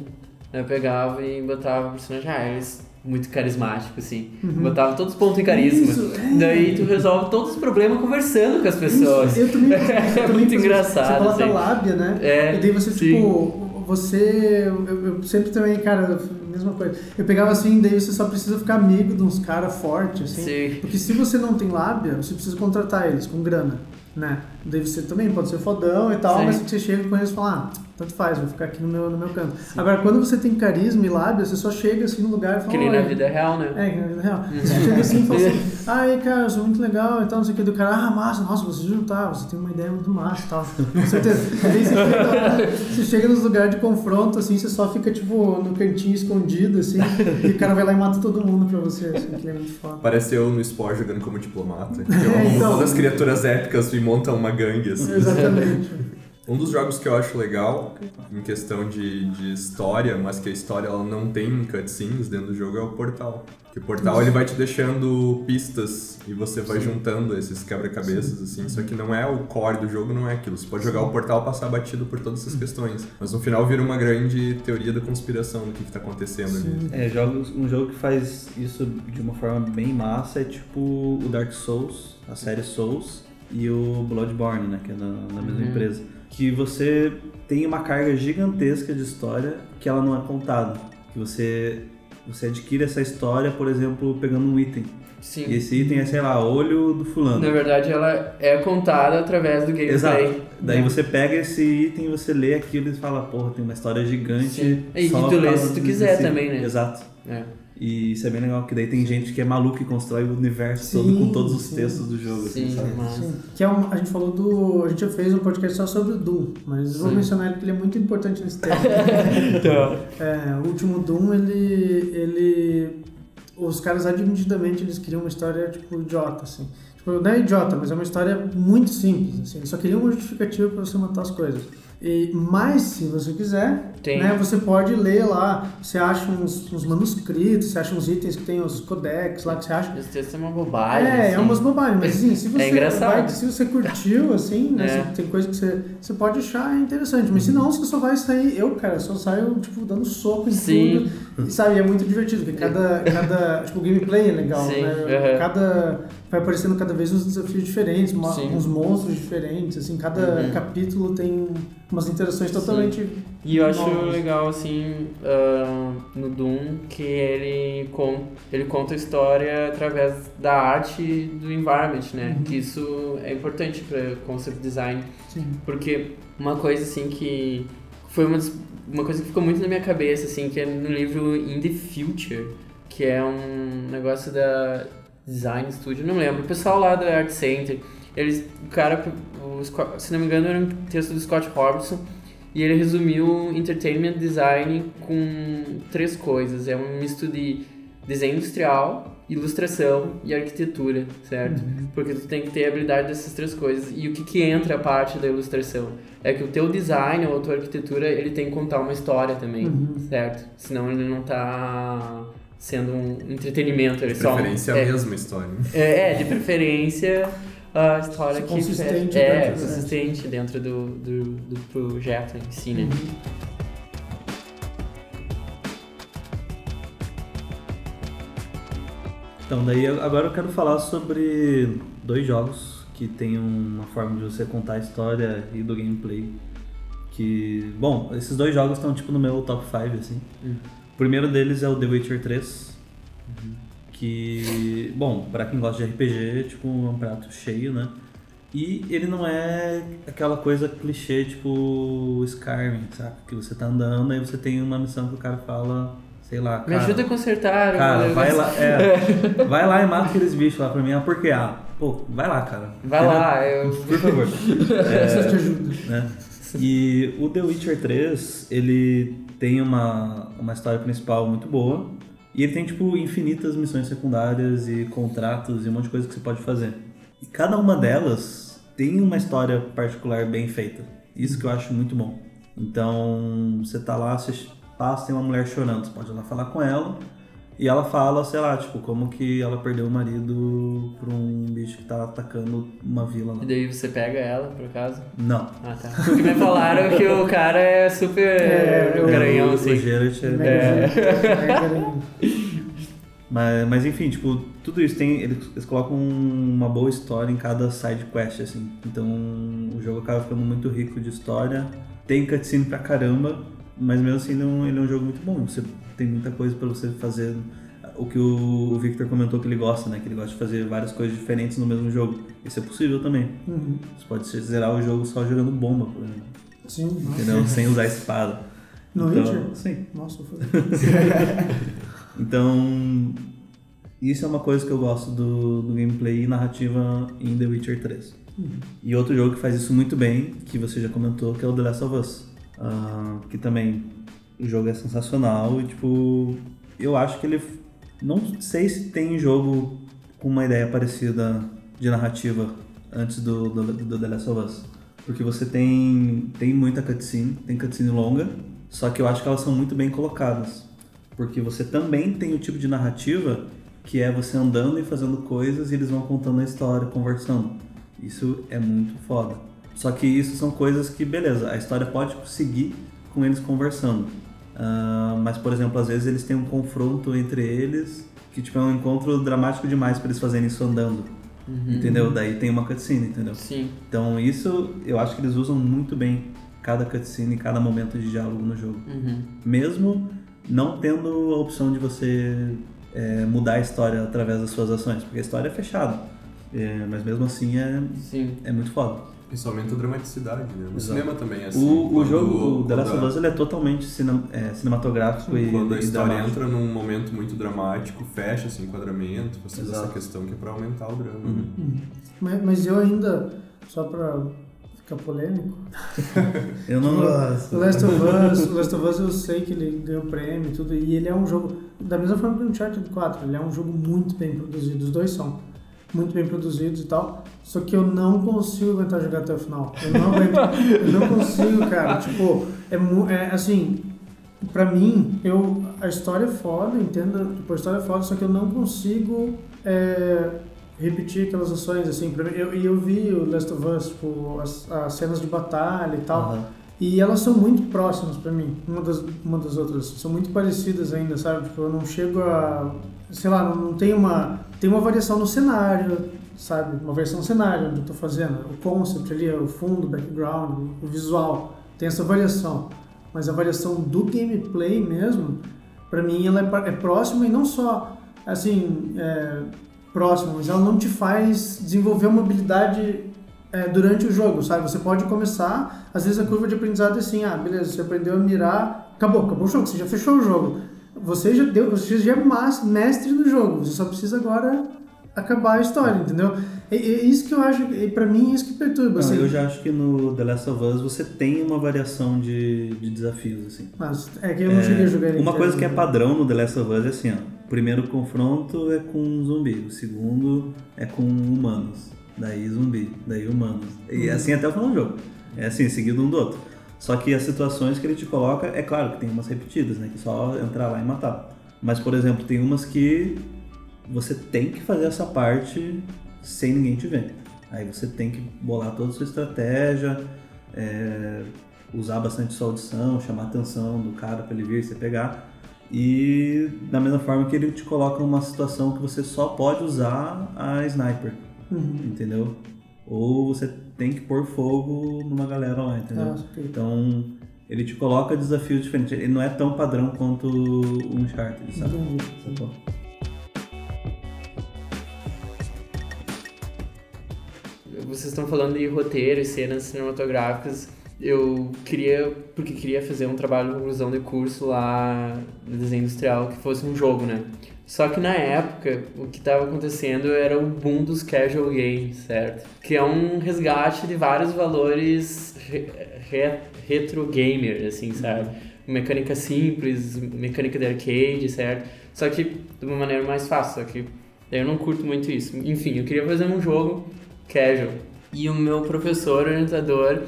Eu pegava e botava o personagem, ah, eles muito carismático, assim. Botava todos os pontos em carisma. Isso, é. Daí tu resolve todos os problemas conversando com as pessoas. Eu também. (laughs) eu É também muito faço- engraçado, Você coloca assim. lábia, né? É, E daí você, sim. tipo, você. Eu, eu sempre também, cara, mesma coisa. Eu pegava assim, daí você só precisa ficar amigo de uns caras fortes, assim. Sim. Porque se você não tem lábia, você precisa contratar eles com grana, né? Daí você também pode ser fodão e tal, Sim. mas você chega com eles e fala, ah, tanto faz, vou ficar aqui no meu, no meu canto. Agora, quando você tem carisma e lábia, você só chega assim no lugar e fala, Que nem na vida real, né? É, que na vida real. Você chega assim e fala assim, (laughs) ai, cara, eu sou muito legal e tal, não sei o que. Do cara, ah, massa, nossa, você juntar, você tem uma ideia muito massa e tal. Com certeza. (laughs) Daí você chega, você chega nos lugares de confronto, assim, você só fica, tipo, no cantinho escondido, assim, e o cara vai lá e mata todo mundo pra você, assim, que ele é muito foda. Parece eu no Spore jogando como diplomata. Que (laughs) É, eu então. todas as criaturas épicas e montam uma gangue, assim. Exatamente. (laughs) Um dos jogos que eu acho legal, em questão de, de história, mas que a história ela não tem cutscenes dentro do jogo, é o Portal. Que o Portal ele vai te deixando pistas e você vai juntando esses quebra-cabeças, assim. Só que não é o core do jogo, não é aquilo. Você pode jogar o Portal passar batido por todas essas questões. Mas no final vira uma grande teoria da conspiração do que, que tá acontecendo ali. É, jogos, um jogo que faz isso de uma forma bem massa é tipo o Dark Souls, a série Souls, e o Bloodborne, né, que é na, na mesma Uhum. empresa. Que você tem uma carga gigantesca de história que ela não é contada. Que você, você adquire essa história, por exemplo, pegando um item. Sim. E esse item é, sei lá, olho do fulano. Na verdade, ela é contada através do gameplay. Exato. Daí né? você pega esse item, você lê aquilo e fala, porra, tem uma história gigante. Sim. E só tu lê se tu desse- quiser também, né? Exato. É. E isso é bem legal, que daí tem gente que é maluco e constrói o universo Sim, todo com todos os sim. textos do jogo, assim, Sim, sabe? mas... Sim. Que é um, a gente falou do. A gente já fez um podcast só sobre o Doom, mas eu vou mencionar ele porque ele é muito importante nesse tema. (laughs) Então, É, o último Doom, ele, ele... Os caras admitidamente, eles queriam uma história, tipo, idiota, assim. Tipo, não é idiota, mas é uma história muito simples, assim. Eles só queriam uma justificativa pra você matar as coisas. E, mas, se você quiser, né, você pode ler lá, você acha uns, uns manuscritos, você acha uns itens que tem os codex lá que você acha. esse texto é uma bobagem. É, é assim. umas bobagens, mas assim, se (laughs) você, É engraçado. vai- se você curtiu, (laughs) assim, né, É. tem coisa que você, você pode achar interessante, mas se não, você só vai sair, eu, cara, só saio, tipo, dando soco em Sim. tudo, e sabe, é muito divertido, porque (laughs) cada, cada tipo, o gameplay é legal, Sim, né, aham. cada, vai aparecendo cada vez uns desafios diferentes, uma- Sim. uns monstros diferentes, assim, cada Uhum. capítulo tem umas interações totalmente... E eu acho novas. legal, assim, ah, no Doom, que ele, con ele conta a história através da arte do environment, né? Uhum. Que isso é importante para concept design. Sim. Porque uma coisa, assim, que foi uma, uma coisa que ficou muito na minha cabeça, assim, que é no livro In the Future, que é um negócio da Design Studio, não lembro, o pessoal lá da Art Center, eles, o cara, o, Scott- se não me engano, era um texto do Scott Robertson, e ele resumiu Entertainment Design com três coisas, é um misto de desenho industrial, ilustração e arquitetura, certo? Porque tu tem que ter a habilidade dessas três coisas. E o que que entra a parte da ilustração? É que o teu design ou a tua arquitetura, ele tem que contar uma história também, certo? Senão ele não tá sendo um entretenimento, ele De só... preferência é, a mesma história. é, é, de preferência a história que Consistente é, é dentro, né? consistente dentro do, do, do projeto em si, né? Então, daí agora eu quero falar sobre dois jogos que tem uma forma de você contar a história e do gameplay. Que, bom, esses dois jogos estão tipo no meu top 5, assim. O primeiro deles é o The Witcher 3. Que, bom, pra quem gosta de RPG, tipo, é um prato cheio, né? E ele não é aquela coisa clichê, tipo Skyrim, sabe? Que você tá andando e você tem uma missão que o cara fala, sei lá, Me cara, ajuda a consertar. Cara, eu- vai lá, é, (laughs) vai lá e mata aqueles bichos lá pra mim. Ah, por quê? Ah, pô, vai lá, cara. Vai lá, eu... Por favor. (laughs) Preciso de ajuda. né? E o The Witcher 3, ele tem uma, uma história principal muito boa. E ele tem, tipo, infinitas missões secundárias e contratos e um monte de coisa que você pode fazer. E cada uma delas tem uma história particular bem feita. Isso que eu acho muito bom. Então, você tá lá, você passa, tem uma mulher chorando, você pode ir lá falar com ela. E ela fala, sei lá, tipo, como que ela perdeu o marido pra um bicho que tá atacando uma vila. E daí você pega ela, por acaso? Não. Ah, tá. Porque me falaram que o cara é super É, garanhão, o, assim. o Geralt é- Mega Mas, mas enfim, tipo, tudo isso tem. Eles, eles colocam uma boa história em cada side quest, assim. Então o jogo acaba ficando muito rico de história. Tem cutscene pra caramba, mas mesmo assim ele é um, ele é um jogo muito bom. Você tem muita coisa pra você fazer. O que o, Victor comentou que ele gosta, né? Que ele gosta de fazer várias coisas diferentes no mesmo jogo. Isso é possível também. Uhum. Você pode zerar o jogo só jogando bomba, por exemplo. Sim, nossa. Entendeu? Sem usar espada. No então, Witcher? Sim. Nossa, foi. (laughs) Então, isso é uma coisa que eu gosto do, do gameplay e narrativa em The Witcher 3. E outro jogo que faz isso muito bem, que você já comentou, que é o The Last of Us. Ah, que também o jogo é sensacional e, tipo, eu acho que ele. Não sei se tem jogo com uma ideia parecida de narrativa antes do, do, do The Last of Us. Porque você tem, tem muita cutscene, tem cutscene longa, só que eu acho que elas são muito bem colocadas. Porque você também tem o tipo de narrativa que é você andando e fazendo coisas e eles vão contando a história, conversando. Isso é muito foda. Só que isso são coisas que, beleza, a história pode seguir com eles conversando. Ah, mas, por exemplo, às vezes eles têm um confronto entre eles que tipo, é um encontro dramático demais para eles fazerem isso andando. Entendeu? Daí tem uma cutscene, entendeu? Sim. Então isso eu acho que eles usam muito bem cada cutscene e cada momento de diálogo no jogo. Uhum. Mesmo não tendo a opção de você é, mudar a história através das suas ações, porque a história é fechada. É, mas mesmo assim é, Sim. é muito foda. Isso aumenta a dramaticidade, né? No Exato. cinema também é assim. o, o quando- jogo, o The Last quando of Us, ele é totalmente cinem- é, cinematográfico e, Quando a história dramático. entra num momento muito dramático, fecha esse enquadramento, você faz essa Exato. questão que é pra aumentar o drama. Uhum. né? Mas, mas eu ainda, só pra ficar polêmico, (laughs) Eu não o gosto. Last of Us, o Last of Us eu sei que ele ganhou prêmio e tudo, e ele é um jogo, da mesma forma que o Uncharted 4, ele é um jogo muito bem produzido, os dois são muito bem produzidos e tal, só que eu não consigo aguentar jogar até o final. Eu não aguento, eu não consigo, cara, tipo, é, é assim, pra mim, eu, a história é foda, entenda, tipo, a história é foda, só que eu não consigo é, repetir aquelas ações, assim, mim, eu, e eu vi o Last of Us, tipo, as, as cenas de batalha e tal, Aham. e elas são muito próximas pra mim, uma das, uma das outras. São muito parecidas ainda, sabe? Tipo, eu não chego a. Sei lá, não, não tem uma. Tem uma variação no cenário, sabe? Uma versão cenário onde eu tô fazendo. O concept ali, o fundo, o background, o visual. Tem essa variação. Mas a variação do gameplay mesmo, pra mim, ela é, é próxima e não só, assim, é, próxima, mas ela não te faz desenvolver uma habilidade é, durante o jogo, sabe? Você pode começar, às vezes a curva de aprendizado é assim, ah, beleza, você aprendeu a mirar, acabou, acabou o jogo, você já fechou o jogo. Você já deu, você já é mestre do jogo, você só precisa agora acabar a história, entendeu? É, é isso que eu acho, e pra mim é isso que perturba, Não, assim. eu já acho que no The Last of Us você tem uma variação de, de desafios, assim. Mas é que eu não cheguei a jogar ele Uma coisa que é né? padrão no The Last of Us é assim, ó. O primeiro confronto é com um zumbi, o segundo é com humanos, daí zumbi, daí humanos. E assim até o final do jogo. É assim, seguido um do outro. Só que as situações que ele te coloca, é claro que tem umas repetidas, né? Que é só entrar lá e matar. Mas, por exemplo, tem umas que você tem que fazer essa parte sem ninguém te ver. Aí você tem que bolar toda a sua estratégia, é, usar bastante sua audição, chamar a atenção do cara para ele vir e você pegar. E da mesma forma que ele te coloca numa situação que você só pode usar a sniper, Uhum. entendeu? Ou você tem que pôr fogo numa galera lá, entendeu? Ah. Então ele te coloca desafios diferentes. Ele não é tão padrão quanto o Uncharted, sabe? Entendi. Sacou? Vocês estão falando de roteiro e cenas cinematográficas. Eu queria, porque queria fazer um trabalho de conclusão de curso lá no desenho industrial que fosse um jogo, né? Só que na época, o que estava acontecendo era o boom dos casual games, certo? Que é um resgate de vários valores re- re- retro gamer, assim, sabe? Mecânica simples, mecânica de arcade, certo? Só que de uma maneira mais fácil, só que eu não curto muito isso. Enfim, eu queria fazer um jogo casual. E o meu professor orientador,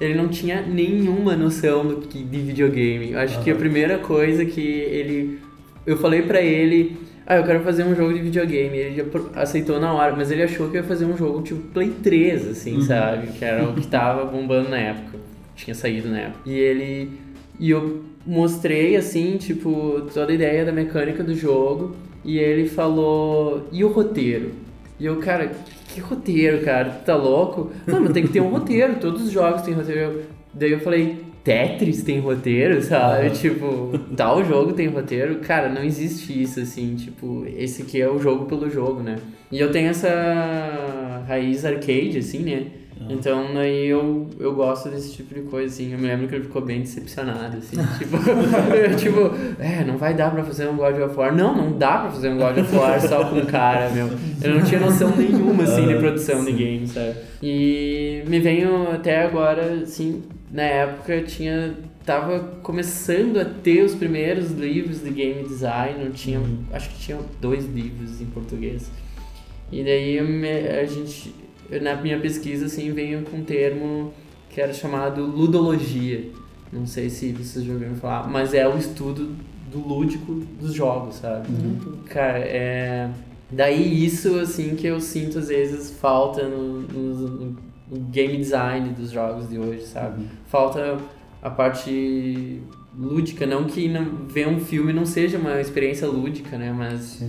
ele não tinha nenhuma noção do que de videogame. Eu acho que a primeira coisa que ele eu falei pra ele, ah, eu quero fazer um jogo de videogame. Ele aceitou na hora, mas ele achou que eu ia fazer um jogo tipo Play 3, assim, sabe? Que era o que tava bombando na época. Tinha saído na época. E ele. E eu mostrei, assim, tipo, toda a ideia da mecânica do jogo. E ele falou, e o roteiro? E eu, cara, que, que roteiro, cara? Tu tá louco? Não, mas tem que ter um roteiro, todos os jogos têm roteiro. Daí eu falei, Tetris tem roteiro, sabe? Tipo, tal jogo tem roteiro. Cara, não existe isso, assim, tipo, esse aqui é o jogo pelo jogo, né? E eu tenho essa raiz arcade, assim, né? Então, daí eu, eu gosto desse tipo de coisa, assim. Eu me lembro que ele ficou bem decepcionado, assim. (laughs) tipo, (laughs) tipo, é, não vai dar pra fazer um God of War. Não, não dá pra fazer um God of War só com um cara, meu. Eu não tinha noção nenhuma, assim, de produção de game, sabe? E me venho até agora, assim, na época tinha... Tava começando a ter os primeiros livros de game design. Eu tinha, acho que tinha dois livros em português. E daí eu a gente, eu, na minha pesquisa, assim, veio com um termo que era chamado ludologia. Não sei se vocês já ouviram falar, mas é o estudo do lúdico dos jogos, sabe? Cara, é... Daí isso, assim, que eu sinto às vezes falta no, no- no game design dos jogos de hoje, sabe? Falta a parte lúdica, não que não, ver um filme não seja uma experiência lúdica, né? Mas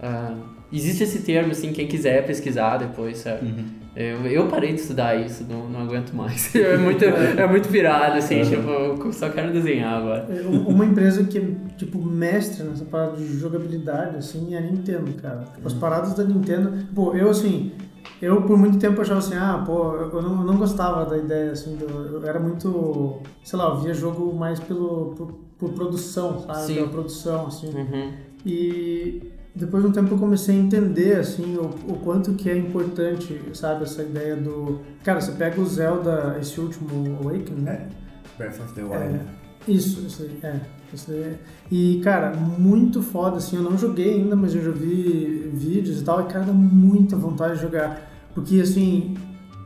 ah, existe esse termo, assim, quem quiser pesquisar depois, sabe? Eu, eu parei de estudar isso, não, não aguento mais. (laughs) É muito, é muito pirado, assim, tipo, eu só quero desenhar agora. É, um- Uma empresa que é, tipo, mestre nessa parada de jogabilidade, assim, é a Nintendo, cara. Tipo, as paradas da Nintendo... Pô, eu, assim... Eu, por muito tempo, achava assim, ah, pô, eu não, eu não gostava da ideia, assim, do, eu era muito... Sei lá, eu via jogo mais pelo, por, por produção, sabe? Sim. Pela produção, assim. Uhum. E depois de um tempo eu comecei a entender, assim, o, o quanto que é importante, sabe, essa ideia do... Cara, você pega o Zelda, esse último Awakening, né? Breath of the Wild. É, isso, isso aí, é. Isso daí é. E, cara, muito foda, assim, eu não joguei ainda, mas eu já vi vídeos e tal, e, cara, dá muita vontade de jogar. Porque, assim,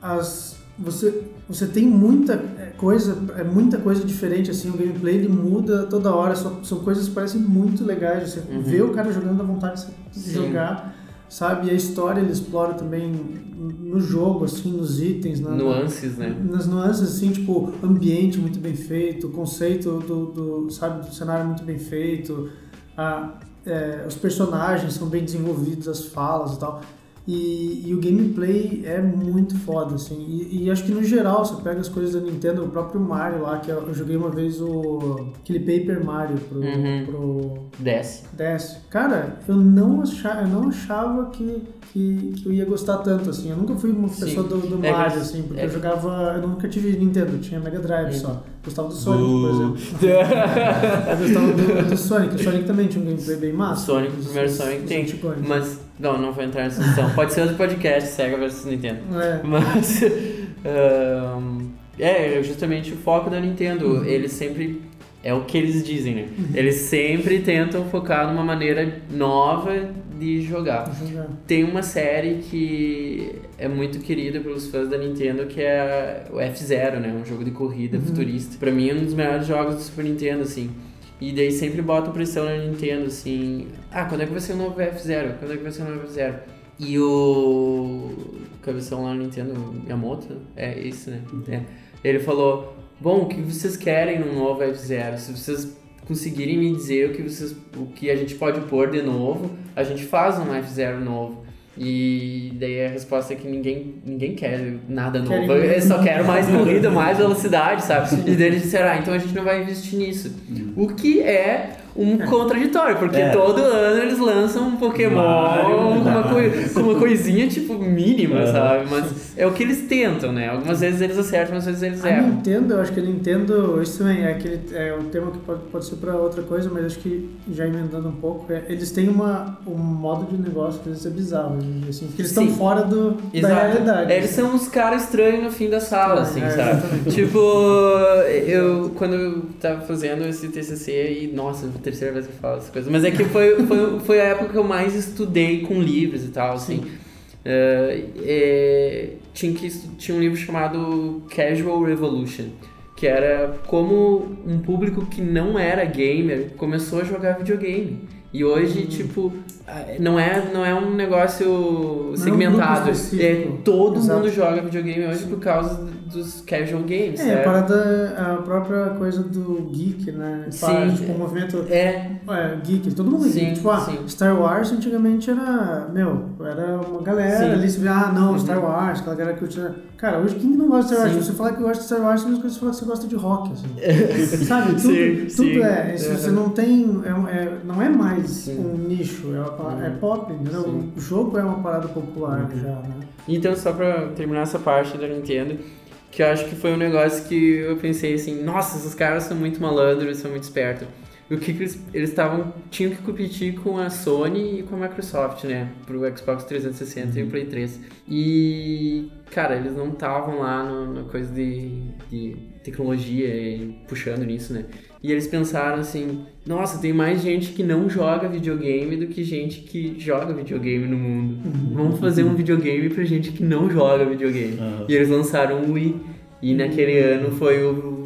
as, você, você tem muita é, coisa, é muita coisa diferente, assim, o gameplay ele muda toda hora, são, são coisas que parecem muito legais, você Uhum. vê o cara jogando dá vontade de Sim. jogar, sabe? E a história ele explora também no jogo, assim, nos itens, na, na- Nuances, né? nas nuances, assim, tipo, ambiente muito bem feito, conceito do, do sabe, do cenário muito bem feito, a, é, os personagens são bem desenvolvidos, as falas e tal. E, e o gameplay é muito foda, assim. E, e acho que no geral, você pega as coisas da Nintendo, o próprio Mario lá, que eu, joguei uma vez o aquele Paper Mario pro, Uhum. pro Desce. Cara, eu não achava, eu não achava que, que, que eu ia gostar tanto, assim. Eu nunca fui uma Sim. pessoa do, do É Mario, assim, porque é eu jogava. Eu nunca tive Nintendo, eu tinha Mega Drive Uhum. só. Gostava do Sonic, por exemplo. (laughs) Eu gostava do, do Sonic. O Sonic também tinha um gameplay bem O massa. Sonic, o primeiro Sonic tem. antigões. Mas, não, não vou entrar nessa discussão. (laughs) Pode ser outro podcast, Sega versus Nintendo. É. Mas. ahn, é, justamente o foco da Nintendo. Eles sempre. É o que eles dizem, né? Eles sempre tentam focar numa maneira nova de jogar. jogar. Tem uma série que é muito querida pelos fãs da Nintendo, que é o F-Zero, né? Um jogo de corrida futurista. Pra mim é um dos melhores jogos do Super Nintendo, assim. E daí sempre botam pressão na Nintendo, assim... Ah, quando é que vai ser o novo F-Zero? Quando é que vai ser o novo F-Zero? E o... Cabeção lá no Nintendo, Miyamoto, é isso, né? É. Ele falou, bom, o que vocês querem no novo F-Zero? Se vocês conseguirem me dizer o que, vocês, o que a gente pode pôr de novo, a gente faz um F-Zero novo. E daí a resposta é que ninguém, ninguém quer nada novo. Querem Eu só quero mais corrida, mais velocidade, sabe? E daí eles disseram, ah, então a gente não vai investir nisso. O que é um contraditório, porque É. todo ano eles lançam um Pokémon Mario, com uma, com uma coisinha, tipo, mínima, Aham. sabe? Mas é o que eles tentam, né? Algumas vezes eles acertam, às vezes eles A erram. Nintendo, eu acho que a Nintendo, isso também é aquele é um tema que pode, pode ser para outra coisa, mas acho que já emendando um pouco, é, eles têm uma, um modo de negócio que eles é bizarro, assim, porque eles estão fora do, da realidade. Eles são uns caras estranhos no fim da sala, assim, É, sabe? exatamente. Tipo, eu quando eu tava fazendo esse TCC e, nossa, a terceira vez que eu falo essas coisas, mas é que foi, foi, foi a época que eu mais estudei com livros e tal, assim. É, tinha, que, tinha um livro chamado Casual Revolution, que era como um público que não era gamer começou a jogar videogame. E hoje, tipo, ah, não é, não é um negócio segmentado. grupo específico. é, todo Exato. mundo joga videogame hoje por causa dos casual games, É, a certo? parada, a própria coisa do geek, né? Sim. Para, tipo, o movimento É, é, geek, todo mundo é Sim, geek. Tipo, ah, sim. Star Wars antigamente era, meu, era uma galera Sim. ali, você vê, ah, não, Uhum. Star Wars, aquela galera que curtia. Cara, hoje quem não gosta de Star Wars? Sim. Se você falar que gosta de Star Wars, é a que você falar que você gosta de rock, assim. (laughs) Sabe? Tudo, Sim, tudo sim. é. Se você Uhum. não tem. É, é- não é mais Sim. um nicho, é, uma é Uhum. pop, entendeu? Sim. O jogo é uma parada popular Uhum. já, né? Então, só pra terminar essa parte da Nintendo, que eu acho que foi um negócio que eu pensei assim, nossa, esses caras são muito malandros, são muito espertos. O que, que eles estavam tinham que competir com a Sony e com a Microsoft, né, pro Xbox 360 e o Play 3. E cara, eles não estavam lá na coisa de, de tecnologia e puxando nisso, né? E eles pensaram assim, nossa, tem mais gente que não joga videogame do que gente que joga videogame no mundo. Vamos fazer um videogame pra gente que não joga videogame. Aham. E eles lançaram o Wii. E naquele ano foi o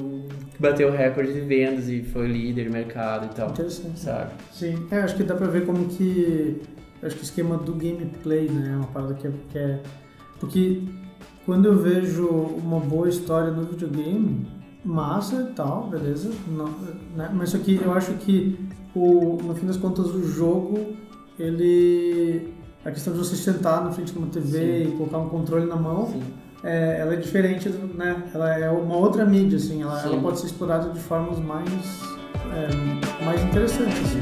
que bateu o recorde de vendas e foi líder de mercado e tal. Interessante. Sabe? Sim, é, acho que dá pra ver como que. Acho que o esquema do gameplay, né? É uma parada que é, que é. Porque quando eu vejo uma boa história no videogame, massa e tal, beleza. Não, né? Mas só que eu acho que, o, no fim das contas, o jogo, ele. A questão de você sentar na frente de uma TV e colocar um controle na mão, Sim. É, ela é diferente, né? Ela é uma outra mídia, assim. Ela, ela pode ser explorada de formas mais, é, mais interessantes, assim.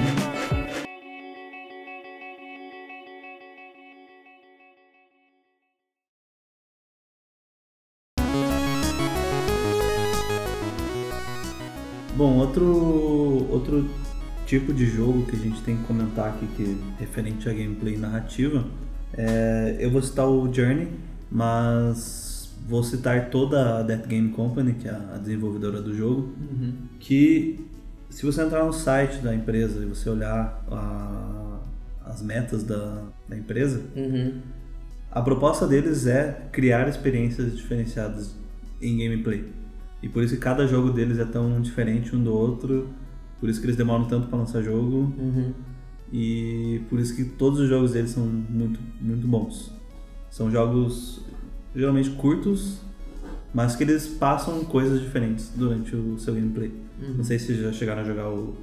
Bom, outro, outro tipo de jogo que a gente tem que comentar aqui, que é referente a gameplay e narrativa, é, eu vou citar o Journey, mas vou citar toda a Death Game Company, que é a desenvolvedora do jogo, Uhum. que se você entrar no site da empresa e você olhar a- as metas da, da empresa, Uhum. a proposta deles é criar experiências diferenciadas em gameplay. E por isso que cada jogo deles é tão diferente um do outro, por isso que eles demoram tanto para lançar jogo Uhum. e por isso que todos os jogos deles são muito muito bons. São jogos geralmente curtos, mas que eles passam coisas diferentes durante o seu gameplay. Uhum. Não sei se já chegaram a jogar o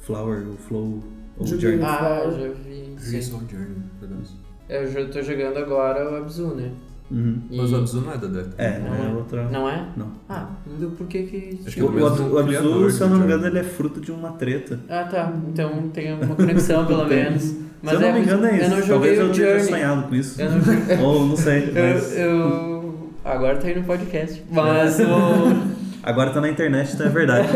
Flower, o Flow ou o Joguei. Journey. Ah, já vi. Sim. Journey, um pedaço. Eu tô jogando agora o Abzu, né? Uhum. E- Mas o Abzu não é da Death. É, Não é é? outra. Não é? Não. Ah, então por que que... Acho O, que é o, o Abzu, criador se eu não me engano, ele é fruto de uma treta. Ah, tá. Então tem uma conexão, (laughs) pelo menos. Mas se eu não é me engano, é isso. Eu não Talvez joguei eu o tenha sonhado com isso. Eu não. (laughs) Ou não sei. Mas Eu, eu... Agora tá aí no podcast. Mas o... (laughs) agora tá na internet, então é verdade.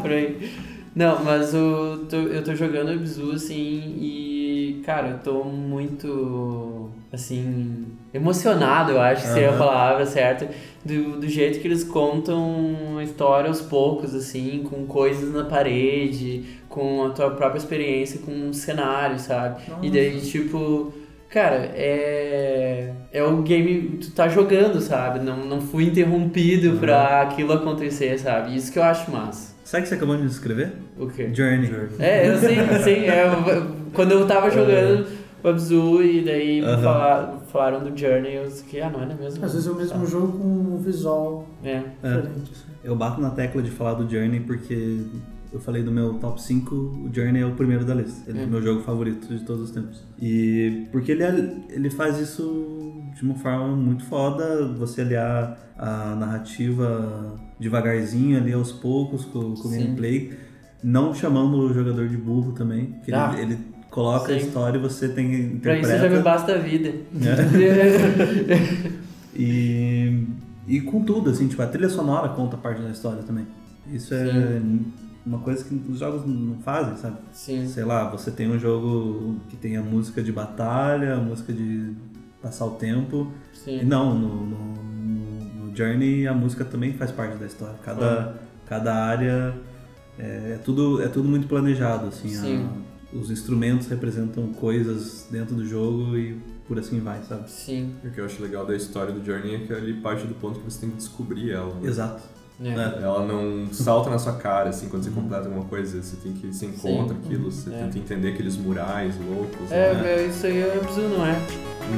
Por aí. Não, mas o, eu tô jogando Abzu, assim, e, cara, eu tô muito, assim, emocionado, eu acho que seria a Aham. palavra certa, do, do jeito que eles contam a história aos poucos, assim, com coisas na parede, com a tua própria experiência com um cenário, sabe? E daí, tipo... Cara, é. É o game. Tu tá jogando, sabe? Não, não fui interrompido pra aquilo acontecer, sabe? Isso que eu acho massa. Sabe o que você acabou de descrever? O quê? Journey. É, eu sei, sim. É, quando eu tava jogando o Abzu e daí me Aham. fala- falaram do Journey, eu disse, ah, não era mesmo? Às vezes é o mesmo jogo com um visual É. É. diferente. assim. Eu bato na tecla de falar do Journey porque eu falei do meu top 5, o Journey é o primeiro da lista. Ele é o Hum. meu jogo favorito de todos os tempos. E porque ele, é- ele faz isso de uma forma muito foda, você aliar a narrativa devagarzinho ali aos poucos com, com o Sim. gameplay, não chamando o jogador de burro também, porque Ah. ele, ele coloca a Sim. história e você tem que Pra interpreta. isso já me basta a vida. (laughs) E, e com tudo, assim, tipo, a trilha sonora conta parte da história também. Isso é uma coisa que os jogos não fazem, sabe? Sim. Sei lá, você tem um jogo que tem a música de batalha, a música de passar o tempo. E Sim. não, no, no, no- no Journey a música também faz parte da história. Cada, cada área é, é tudo, é tudo muito planejado, assim. Sim. a- os instrumentos representam coisas dentro do jogo e por assim vai, sabe? Sim. O que eu acho legal da história do Journey é que ele parte do ponto que você tem que descobrir ela. né? Exato. É. É. Ela não salta na sua cara, assim, quando você completa alguma coisa. Você tem que você encontra aquilo, você É. tenta entender aqueles murais loucos. É, né? é, isso aí é Abzu, não é?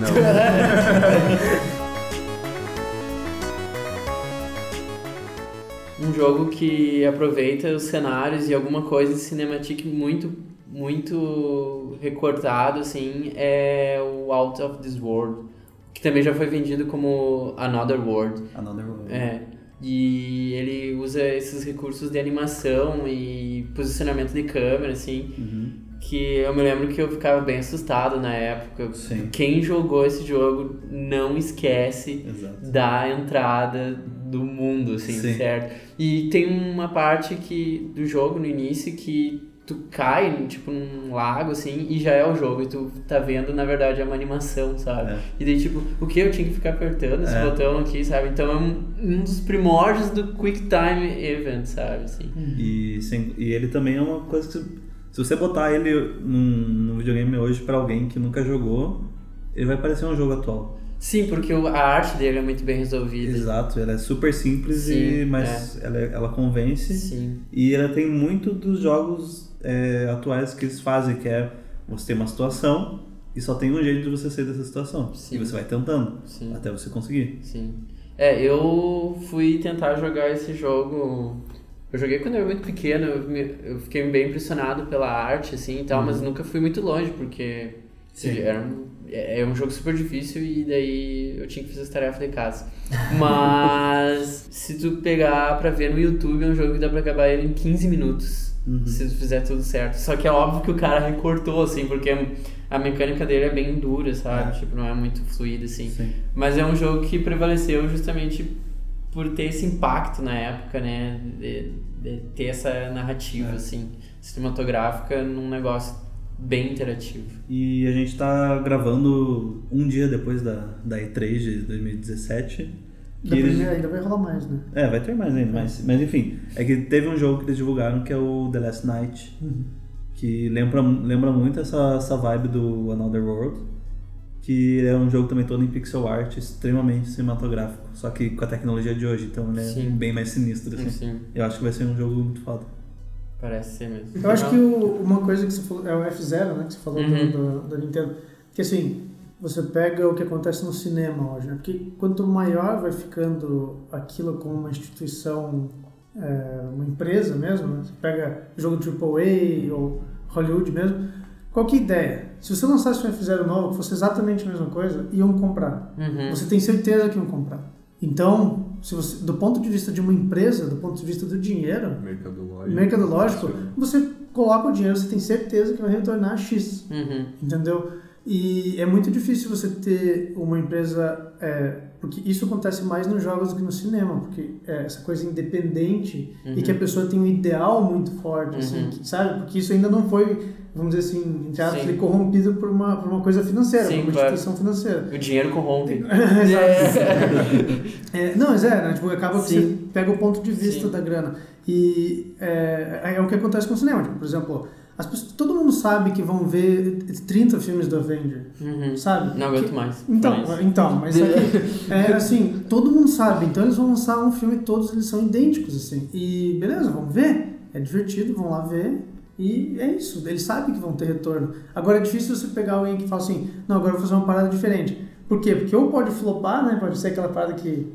Não. (laughs) Um jogo que aproveita os cenários e alguma coisa de cinematic muito, muito recortado, assim, é o Out of This World, que também já foi vendido como Another World. Another World. É. E ele usa esses recursos de animação e posicionamento de câmera, assim, Uhum. que eu me lembro que eu ficava bem assustado na época. Sim. Quem jogou esse jogo não esquece Exato. da entrada do mundo, assim, Sim. certo? E tem uma parte que do jogo no início que tu cai, tipo, num lago, assim, e já é o jogo, e tu tá vendo, na verdade, é uma animação, sabe? É. E daí, tipo, o que? Eu tinha que ficar apertando esse É. botão aqui, sabe? Então é um, um dos primórdios do Quick Time Event, sabe? Assim. E, sem- e ele também é uma coisa que se, se você botar ele num, num videogame hoje pra alguém que nunca jogou, ele vai parecer um jogo atual. Sim, porque a arte dele é muito bem resolvida. Exato, ela é super simples, Sim, e, mas ela, ela convence. Sim. E ela tem muito dos jogos é, atuais que eles fazem, que é você tem uma situação e só tem um jeito de você sair dessa situação. Sim. E você vai tentando Sim. até você conseguir. Sim. É, eu fui tentar jogar esse jogo. Eu joguei quando eu era muito pequeno, eu, me- eu fiquei bem impressionado pela arte, assim e tal, mas nunca fui muito longe, porque Sim. era um, é é um jogo super difícil e daí eu tinha que fazer as tarefas de casa. Mas (laughs) se tu pegar pra ver no YouTube, é um jogo que dá pra acabar ele em 15 minutos. Uhum. Se tu fizer tudo certo. Só que é óbvio que o cara recortou, assim, porque a mecânica dele é bem dura, sabe? É. Tipo, não é muito fluida, assim. Sim. Mas é um jogo que prevaleceu justamente por ter esse impacto na época, né? De, de ter essa narrativa, É. assim, cinematográfica num negócio bem interativo. E a gente tá gravando um dia depois da, da E3 de 2017. Que eles- primeira ainda vai rolar mais, né? É, vai ter mais ainda, mas, mas enfim. É que teve um jogo que eles divulgaram que é o The Last Night, que lembra, lembra muito essa, essa vibe do Another World, que é um jogo também todo em pixel art, extremamente cinematográfico, só que com a tecnologia de hoje, então ele é Sim. bem mais sinistro, assim. Assim, Eu acho que vai ser um jogo muito foda. parece ser mesmo. Eu acho que o- uma coisa que você falou é o F0, né? Que você falou Uhum. do, do- da Nintendo. Que assim, você pega o que acontece no cinema hoje, né? Porque quanto maior vai ficando aquilo como uma instituição, é, uma empresa mesmo, né? Você pega jogo AAA ou Hollywood mesmo, qual que é a ideia? Se você lançasse um F0 novo que fosse exatamente a mesma coisa, iam comprar. Uhum. Você tem certeza que iam comprar. Então, se você, do ponto de vista de uma empresa, do ponto de vista do dinheiro, Mercadológico. mercadológico, você coloca o dinheiro, você tem certeza que vai retornar X. Uhum. Entendeu? E é muito difícil você ter uma empresa. é, porque isso acontece mais nos jogos do que no cinema, porque é essa coisa independente e que a pessoa tem um ideal muito forte, assim, Uhum. que- sabe? Porque isso ainda não foi, vamos dizer assim, Sim. ali, corrompido por uma, por uma coisa financeira, Sim, por uma claro. instituição financeira. O dinheiro corrompe. (laughs) (laughs) É, não, mas é, né? Tipo, acaba que Sim. você pega o ponto de vista Sim. da grana. E é, é o que acontece com o cinema. Tipo, por exemplo, pessoas, todo mundo sabe que vão ver 30 filmes do Avenger, Uhum. sabe? Não aguento Que- mais. Então, isso. então, mas aqui, é assim, todo mundo sabe, então eles vão lançar um filme e todos eles são idênticos, assim. E beleza, vamos ver, é divertido, vão lá ver, e é isso, eles sabem que vão ter retorno. Agora é difícil você pegar alguém que fala assim, não, agora eu vou fazer uma parada diferente. Por quê? Porque ou pode flopar, né? Pode ser aquela parada que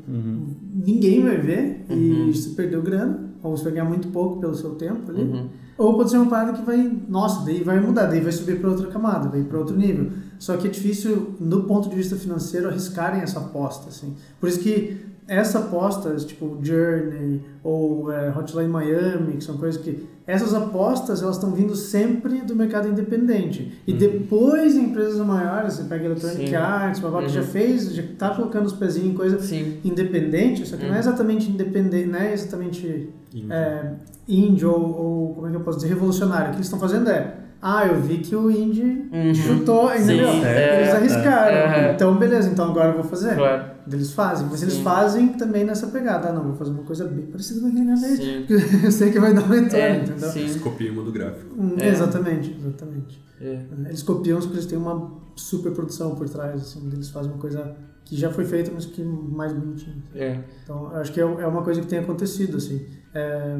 ninguém vai ver Uhum. e você perdeu grana, ou você vai ganhar muito pouco pelo seu tempo ali. Uhum. Ou pode ser uma parada que vai, nossa, daí vai mudar, daí vai subir para outra camada, vai para outro nível. Só que é difícil, do ponto de vista financeiro, arriscarem essa aposta, assim. Por isso que essa aposta, tipo Journey ou é, Hotline Miami, que são coisas que essas apostas elas estão vindo sempre do mercado independente. E depois empresas maiores, você pega Electronic Sim. Arts, babá, que Uhum. já fez, já tá colocando os pezinhos em coisa Sim. independente, só que não é Uhum. exatamente independente, não é exatamente Indie. é, indie ou, ou, como é que eu posso dizer, revolucionário. O que eles estão fazendo é, ah, eu vi que o indie Uhum. chutou, entendeu? Sim, Eles é, arriscaram. é. Então, beleza, então agora eu vou fazer. Claro. Eles fazem, mas eles Sim. fazem também nessa pegada. Ah, não, vou fazer uma coisa bem parecida com a minha. Sim. (laughs) Eu sei que vai dar um retorno, É, entendeu? Eles sim. copiam o do gráfico. Hum, É. Exatamente, exatamente. É. Eles copiam porque eles têm uma super produção por trás, assim, eles fazem uma coisa que já foi feita, mas que mais bonitinha. É. Então, eu acho que é é uma coisa que tem acontecido, assim. É,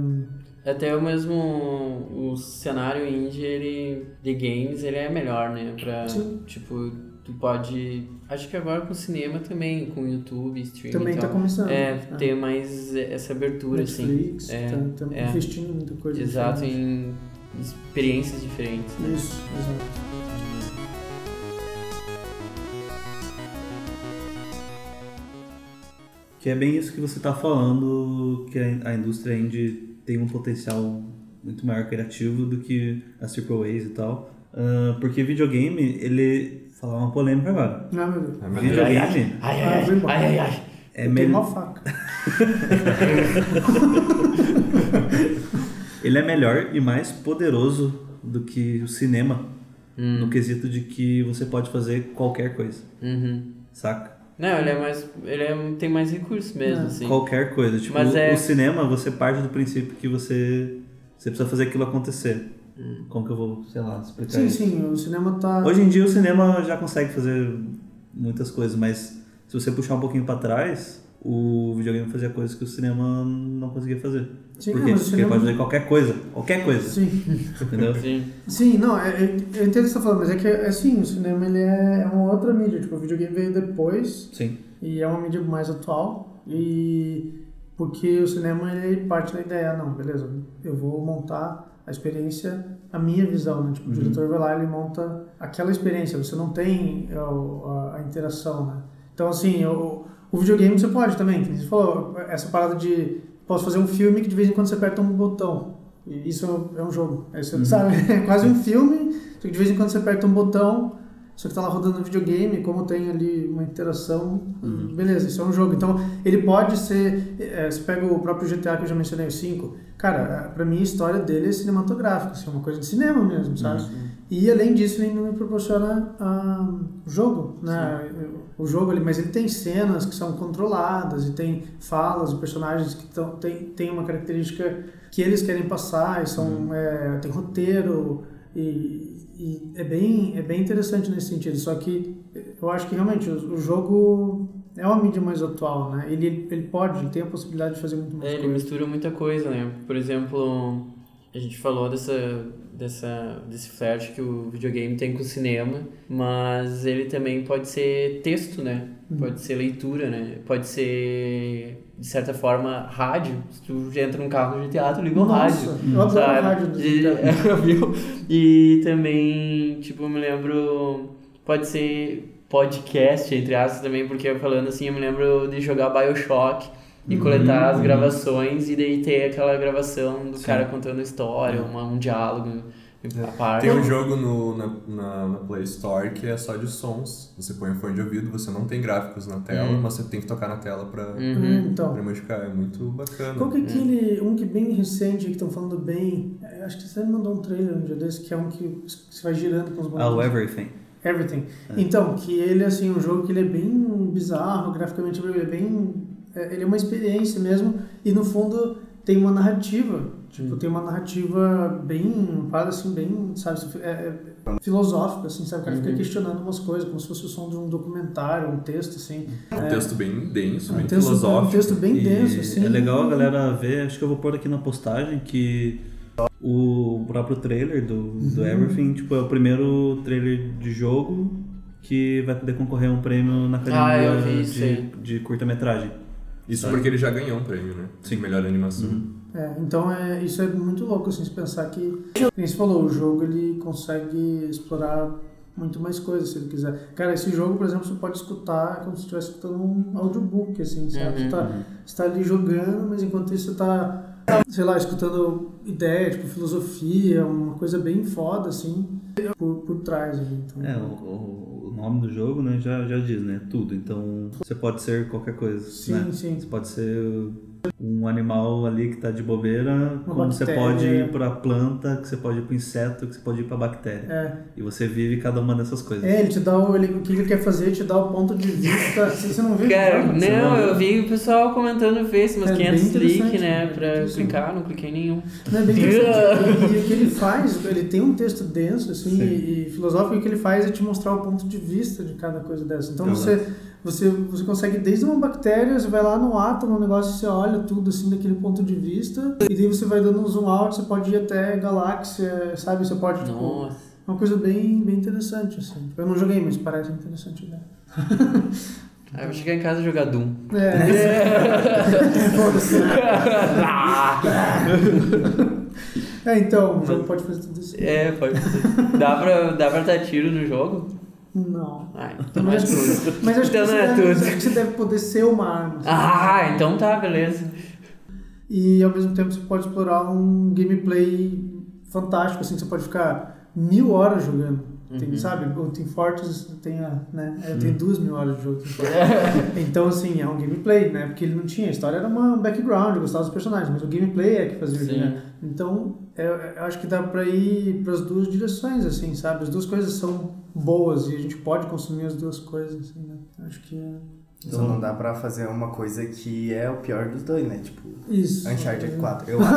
Até o mesmo o cenário indie, ele de games, ele é melhor, né? Pra, Sim. tipo, tu pode... Acho que agora com cinema também, com YouTube, streaming também está tal. começando. É, né? ter mais essa abertura, Netflix, assim. É, tá, tá é. investindo em muita coisa. Exato, diferente. em experiências diferentes. né? Isso, exato. Que é bem isso que você está falando, que a indústria indie tem um potencial muito maior criativo do que as Triple A's e tal. Ah, porque videogame, ele... Falar uma polêmica agora. Ah, meu Deus. É, Videogame Ai, ai, ai, ai, ai, ai. é, Eu me- tenho uma faca. (laughs) ele é melhor e mais poderoso do que o cinema. Hum. No quesito de que você pode fazer qualquer coisa, Uhum. saca? Não, ele é mais. Ele é, tem mais recursos mesmo, É. assim. Qualquer coisa. Tipo, Mas o- é- o cinema, você parte do princípio que você, você precisa fazer aquilo acontecer. Como que eu vou, sei lá, explicar Sim, isso? sim, o cinema tá. Hoje em dia o cinema já consegue fazer muitas coisas, mas se você puxar um pouquinho pra trás, o videogame fazia coisas que o cinema não conseguia fazer. Sim, Por quê? mas o Porque ele cinema- pode fazer qualquer coisa. Qualquer coisa. Sim, Entendeu? Sim. sim, não, é, é- eu entendo o que você tá falando, mas é que, é assim, o cinema ele é, é uma outra mídia. Tipo, o videogame veio depois Sim. e é uma mídia mais atual. E porque o cinema ele parte da ideia, não, beleza, eu vou montar a experiência, a minha visão, né? Tipo, o diretor vai lá e ele monta aquela experiência, você não tem é, a, a interação, né? Então, assim, o, o videogame você pode também, você falou, essa parada de posso fazer um filme que de vez em quando você aperta um botão. Isso é um- é jogo. Aí você sabe, (laughs) é quase um filme, só que de vez em quando você aperta um botão, só que tá lá rodando no videogame, como tem ali uma interação, beleza, isso é um jogo. Então, ele pode ser, é, você pega o próprio GTA que eu já mencionei, o 5, cara, pra mim a história dele é cinematográfica, assim, é uma coisa de cinema mesmo, sabe? E além disso, ele me proporciona ah, o jogo, né? O jogo ali, mas ele tem cenas que são controladas e tem falas e personagens que tão, tem, tem uma característica que eles querem passar e são, é, tem roteiro e, e é bem é bem interessante nesse sentido. Só que eu acho que realmente o, o jogo é uma mídia mais atual, né? Ele, ele pode, ele tem a possibilidade de fazer muito mais É, ele mistura muita coisa, né? Por exemplo, a gente falou dessa, dessa, desse flerte que o videogame tem com o cinema, mas ele também pode ser texto, né? pode ser leitura, né? Pode ser, de certa forma, rádio. Se tu entra num carro GTA, tu liga o rádio. eu adoro rádio do E- (laughs) viu? E também, tipo, eu me lembro. Pode ser podcast, entre aspas, também, porque eu falando assim, eu me lembro de jogar Bioshock e coletar as gravações e daí ter aquela gravação do cara contando história, uma, um diálogo parte. Tem um jogo no, na, na, na Play Store que é só de sons. Você põe o fone de ouvido, você não tem gráficos na tela, Hum. mas você tem que tocar na tela pra, Uhum. Então, pra modificar. É muito bacana. qual que é aquele, um que bem recente, que estão falando bem, é, acho que você me mandou um trailer um dia desse, que é um que você vai girando com os Ah, o botões. Everything. Everything. Então, que ele, assim, um jogo que ele é bem bizarro, graficamente ele é bem... é, Ele é uma experiência mesmo, e no fundo tem uma narrativa. Tipo, tem uma narrativa bem, parada assim, bem, sabe, é, é filosófica, assim, sabe? O cara fica questionando umas coisas, como se fosse o som de um documentário, um texto, assim. É um texto bem denso, Um bem texto, um filosófico. texto bem denso, assim. É legal a galera ver, acho que eu vou pôr aqui na postagem que o próprio trailer do, do Everything, tipo, é o primeiro trailer de jogo que vai poder concorrer a um prêmio na Ah, academia isso aí. de, de curta-metragem. Isso Sabe? porque ele já ganhou um prêmio, né? Sim. De melhor animação. É, então é, isso é muito louco, assim, se pensar que, como você falou, o jogo ele consegue explorar muito mais coisas se ele quiser. Cara, esse jogo, por exemplo, você pode escutar como se estivesse escutando um audiobook, assim, sabe? Uhum. Você, tá, você tá ali jogando, mas enquanto isso você tá, sei lá, escutando ideia, tipo filosofia, uma coisa bem foda, assim, por, por trás ali. Então, É, o- o nome do jogo, né, já, já diz, né, tudo. Então, você pode ser qualquer coisa, Sim, né? sim. Você pode ser um animal ali que tá de bobeira, como você pode ir pra planta, que você pode ir pro inseto, que você pode ir pra bactéria. É. E você vive cada uma dessas coisas. É, ele te dá o, ele, o que ele quer fazer, ele te dá o ponto de vista. Você você não viu? Cara, não, viu? eu vi o pessoal comentando Face, umas É bem 500 cliques, interessante, né, né? pra Interessante. clicar, não cliquei nenhum. Não, é bem (laughs) interessante. E, e o que ele faz, ele tem um texto denso, assim, Sim. e, e filosófico, e o que ele faz é te mostrar o ponto de vista de cada coisa dessa. Então Exato. você, você, você consegue, desde uma bactéria, você vai lá no átomo, no negócio, você olha tudo, assim, daquele ponto de vista, e daí você vai dando um zoom out, você pode ir até galáxia, sabe? Você pode, tipo, Nossa. é uma coisa bem, bem interessante, assim. Eu não joguei, mas parece interessante, né? (laughs) Aí eu vou chegar em casa e jogar Doom. É. Ah! (laughs) É, então, o jogo pode fazer tudo isso. É, pode ser. Dá pra, dá pra dar tiro no jogo? Não. Ah, então não é tudo. Mas acho que, Então você não é deve, tudo. acho que você deve poder ser uma arma. assim. Ah, então tá, beleza. E ao mesmo tempo você pode explorar um gameplay fantástico, assim, você pode ficar mil horas jogando. Tem, Uhum. Sabe? O Team Fortress tem, a, né? é, tem duas mil horas de jogo. (laughs) Então, assim, é um gameplay, né? Porque ele não tinha. A história era uma, um background, eu gostava dos personagens, mas o gameplay é que fazia o Sim. né? Então, eu, eu acho que dá pra ir pras duas direções, assim, sabe? As duas coisas são boas e a gente pode consumir as duas coisas, assim, né? Acho que é Só não dá pra fazer uma coisa que é o pior dos dois, né? Tipo, isso. Uncharted 4. Eu (laughs) acho.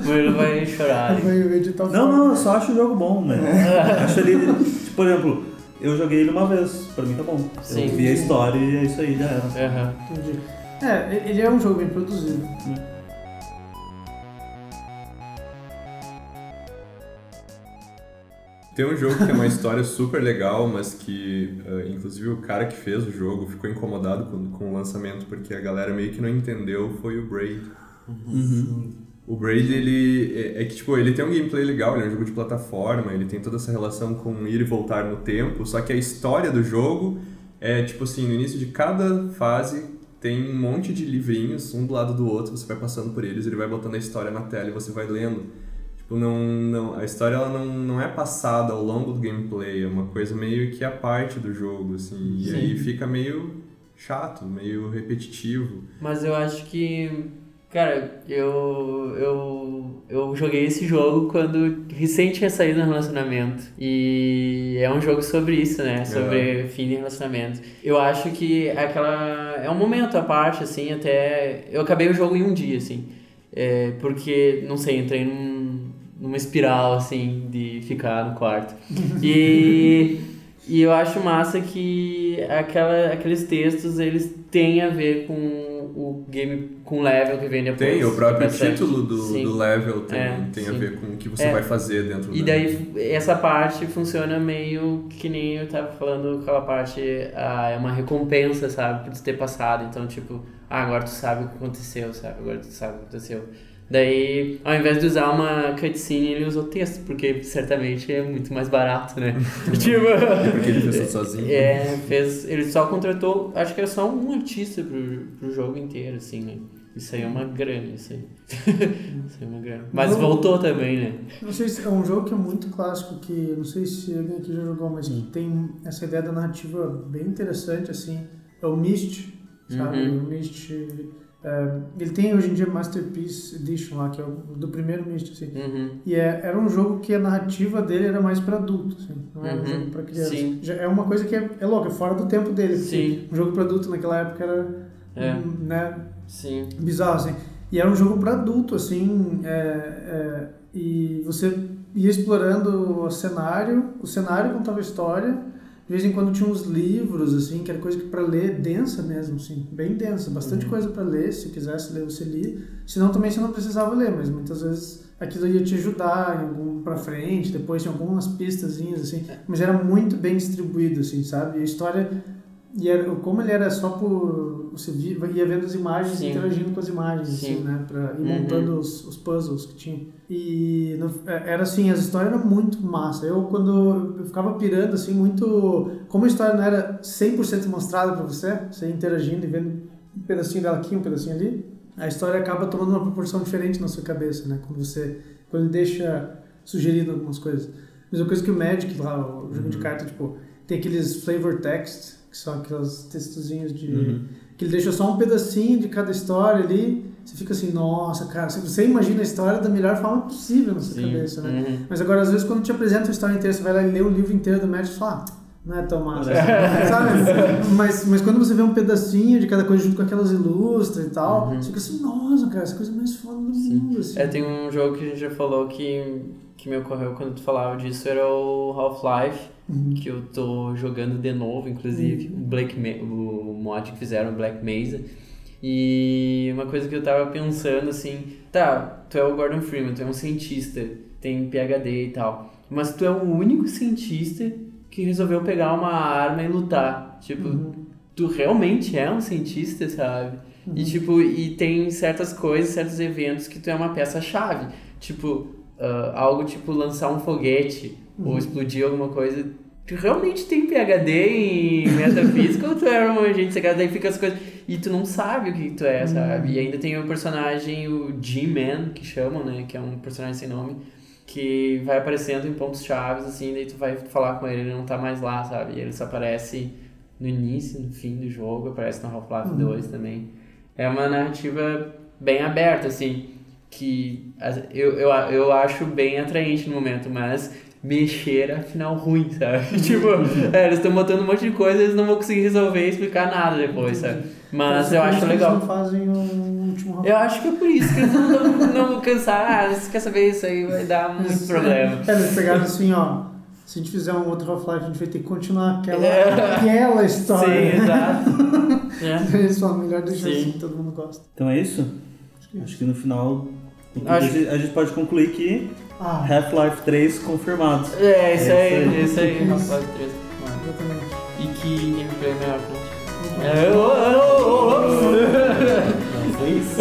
O (laughs) Murilo vai chorar. Vai editar o Não, não, eu só acho o jogo bom, né? (laughs) acho ele, tipo, por exemplo, eu joguei ele uma vez, pra mim tá bom. Sim. Eu vi a história e é isso aí, já era. Aham. Entendi. É, ele é um jogo bem produzido. Tem um jogo que é uma história super legal, mas que, eh, inclusive, o cara que fez o jogo ficou incomodado com, com o lançamento porque a galera meio que não entendeu, foi o Braid. O Braid, ele é, é que, tipo, ele tem um gameplay legal, ele é um jogo de plataforma, ele tem toda essa relação com ir e voltar no tempo, só que a história do jogo é, tipo assim, no início de cada fase tem um monte de livrinhos, um do lado do outro, você vai passando por eles, ele vai botando a história na tela e você vai lendo. Tipo, não, não, a história ela não, não é passada ao longo do gameplay, é uma coisa meio que a parte do jogo, assim, e aí fica meio chato, meio repetitivo. Mas eu acho que. Cara, eu, eu, eu joguei esse jogo quando recente tinha saído no relacionamento. E é um jogo sobre isso, né? Sobre fim de relacionamento. Eu acho que é aquela. É um momento à parte, assim, até. Eu acabei o jogo em um dia, assim. É, porque, não sei, entrei num, numa espiral, assim, de ficar no quarto. (laughs) E. E eu acho massa que aquela, aqueles textos, eles têm a ver com o game, com o level que vem depois. Tem, o próprio título do, Sim. do level tem, É, tem a ver com o que você É. vai fazer dentro E daí essa parte funciona meio que nem eu tava falando, aquela parte ah, é uma recompensa, sabe, por ter passado. Então, tipo, ah, agora tu sabe o que aconteceu, sabe? Agora tu sabe o que aconteceu. Daí, ao invés de usar uma cutscene, ele usou texto, porque certamente é muito mais barato, né? (laughs) tipo, Porque ele fez tudo sozinho. (laughs) é, fez, ele só contratou, acho que era só um artista pro, pro jogo inteiro, assim, né? Isso aí é uma grana, isso aí. isso aí é uma grana. Mas Não. voltou também, né? Não sei se é um jogo que é muito clássico, que não sei se alguém aqui já jogou, mas que tem essa ideia da narrativa bem interessante, assim. É o Myst, sabe? Uhum. O Myst. É, ele tem hoje em dia Masterpiece Edition lá, que é o do primeiro Myst, assim. Uhum. E é, era um jogo que a narrativa dele era mais para adulto, assim. Não era um Uhum. jogo para criança. Sim. Já é uma coisa que é, é louca, é fora do tempo dele. porque Sim. Um jogo para adulto naquela época era. É. Né, Sim. bizarro, assim. E era um jogo para adulto, assim, é, é, e você ia explorando o cenário, o cenário contava história, de vez em quando tinha uns livros, assim, que era coisa que para ler densa mesmo, assim, bem densa, bastante coisa para ler, se quisesse ler você lia, senão também você não precisava ler, mas muitas vezes aquilo ia te ajudar em algum para frente, depois tinha algumas pistazinhas, assim, mas era muito bem distribuído, assim, sabe? E a história e era, como ele era só por. Você via, ia vendo as imagens Sim. e interagindo com as imagens, Sim. assim, né? Pra ir Uhum. montando os, os puzzles que tinha. E no- é, era assim, as histórias eram muito massa. Eu, quando eu ficava pirando, assim, muito. Como a história não era 100% mostrada pra você, você interagindo e vendo um pedacinho dela aqui, um pedacinho ali, a história acaba tomando uma proporção diferente na sua cabeça, né? Quando você. Quando ele deixa sugerido algumas coisas. Mesma coisa que o Magic lá, o jogo de carta, tipo, tem aqueles flavor text, que são aqueles textozinhos de. Uhum. que ele deixa só um pedacinho de cada história ali. Você fica assim, nossa, cara, você- imagina a história da melhor forma possível na sua cabeça, né? Uhum. Mas agora, às vezes, quando te apresenta a história inteira, você vai lá e lê o livro inteiro do Magic e fala, ah, não é tão massa. Sabe? Mas, mas quando você vê um pedacinho de cada coisa junto com aquelas ilustras e tal, Uhum. você fica assim, nossa, cara, essa coisa mais foda do mundo, assim. É, tem um jogo que a gente já falou que, que me ocorreu quando tu falava disso, era o Half-Life, Uhum. que eu tô jogando de novo, inclusive, o, Black o mod que fizeram, Black Mesa. E uma coisa que eu tava pensando assim, tá, tu é o Gordon Freeman, tu é um cientista, tem PhD e tal, mas tu é o único cientista que resolveu pegar uma arma e lutar. Tipo, Uhum. tu realmente é um cientista, sabe? E tipo, e tem certas coisas, certos eventos que tu é uma peça-chave. Tipo, ah, algo tipo lançar um foguete ou explodir alguma coisa. Tu realmente tem PhD em metafísica ou tu é um agente secreto? Daí fica as coisas. E tu não sabe o que tu é, sabe? E ainda tem o personagem, o G-Man, que chamam, né? Que é um personagem sem nome. Que vai aparecendo em pontos chaves, assim, daí tu vai falar com ele, ele não tá mais lá, sabe? E ele só aparece no início, no fim do jogo, aparece no Half-Life 2 também. É uma narrativa bem aberta, assim, que eu, eu, eu acho bem atraente no momento, mas mexer é final ruim, sabe? (laughs) tipo, é, eles estão botando um monte de coisa, eles não vão conseguir resolver e explicar nada depois, sabe? Mas Então, eu acho que legal. Eles não fazem o último Eu acho que é por isso que eles não, (laughs) não, cansar. Ah, você quer saber isso aí? Vai dar (laughs) muito problema. É, eles pegaram assim, ó. Se a gente fizer um outro Half-Life, a gente vai ter que continuar aquela, É. aquela história. Sim, exato. É. Eles falam, melhor deixar Sim. assim, todo mundo gosta. Então é isso? Acho que no final Acho- a gente pode concluir que Ah, Half-Life 3 confirmado. É, isso É aí, isso aí. isso aí. Half-Life 3. exatamente. E que gameplay melhor pra gente. É, ô, ô. Não isso?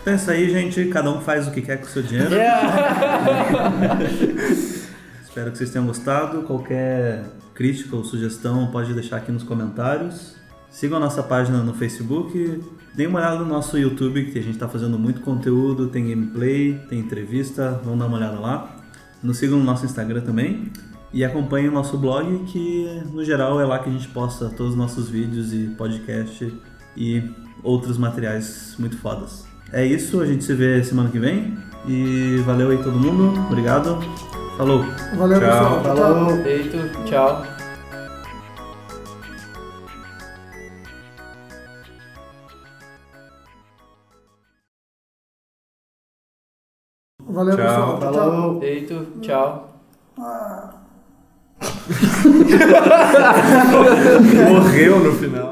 Então é isso aí, gente. Cada um faz o que quer com o seu dinheiro. Yeah. (laughs) Espero que vocês tenham gostado. Qualquer crítica ou sugestão pode deixar aqui nos comentários. Sigam a nossa página no Facebook. Deem uma olhada no nosso YouTube, que a gente está fazendo muito conteúdo. Tem gameplay, tem entrevista. Vamos dar uma olhada lá. Nos sigam no nosso Instagram também. E acompanhem o nosso blog, que no geral é lá que a gente posta todos os nossos vídeos e podcast e outros materiais muito fodas. É isso, a gente se vê semana que vem. E valeu aí todo mundo. Obrigado. Falou! Valeu, Tchau. pessoal. Falou! Feito, tchau. Valeu, Tchau. pessoal. Tchau, tchau. Falou. Feito, tchau. (laughs) Morreu no final.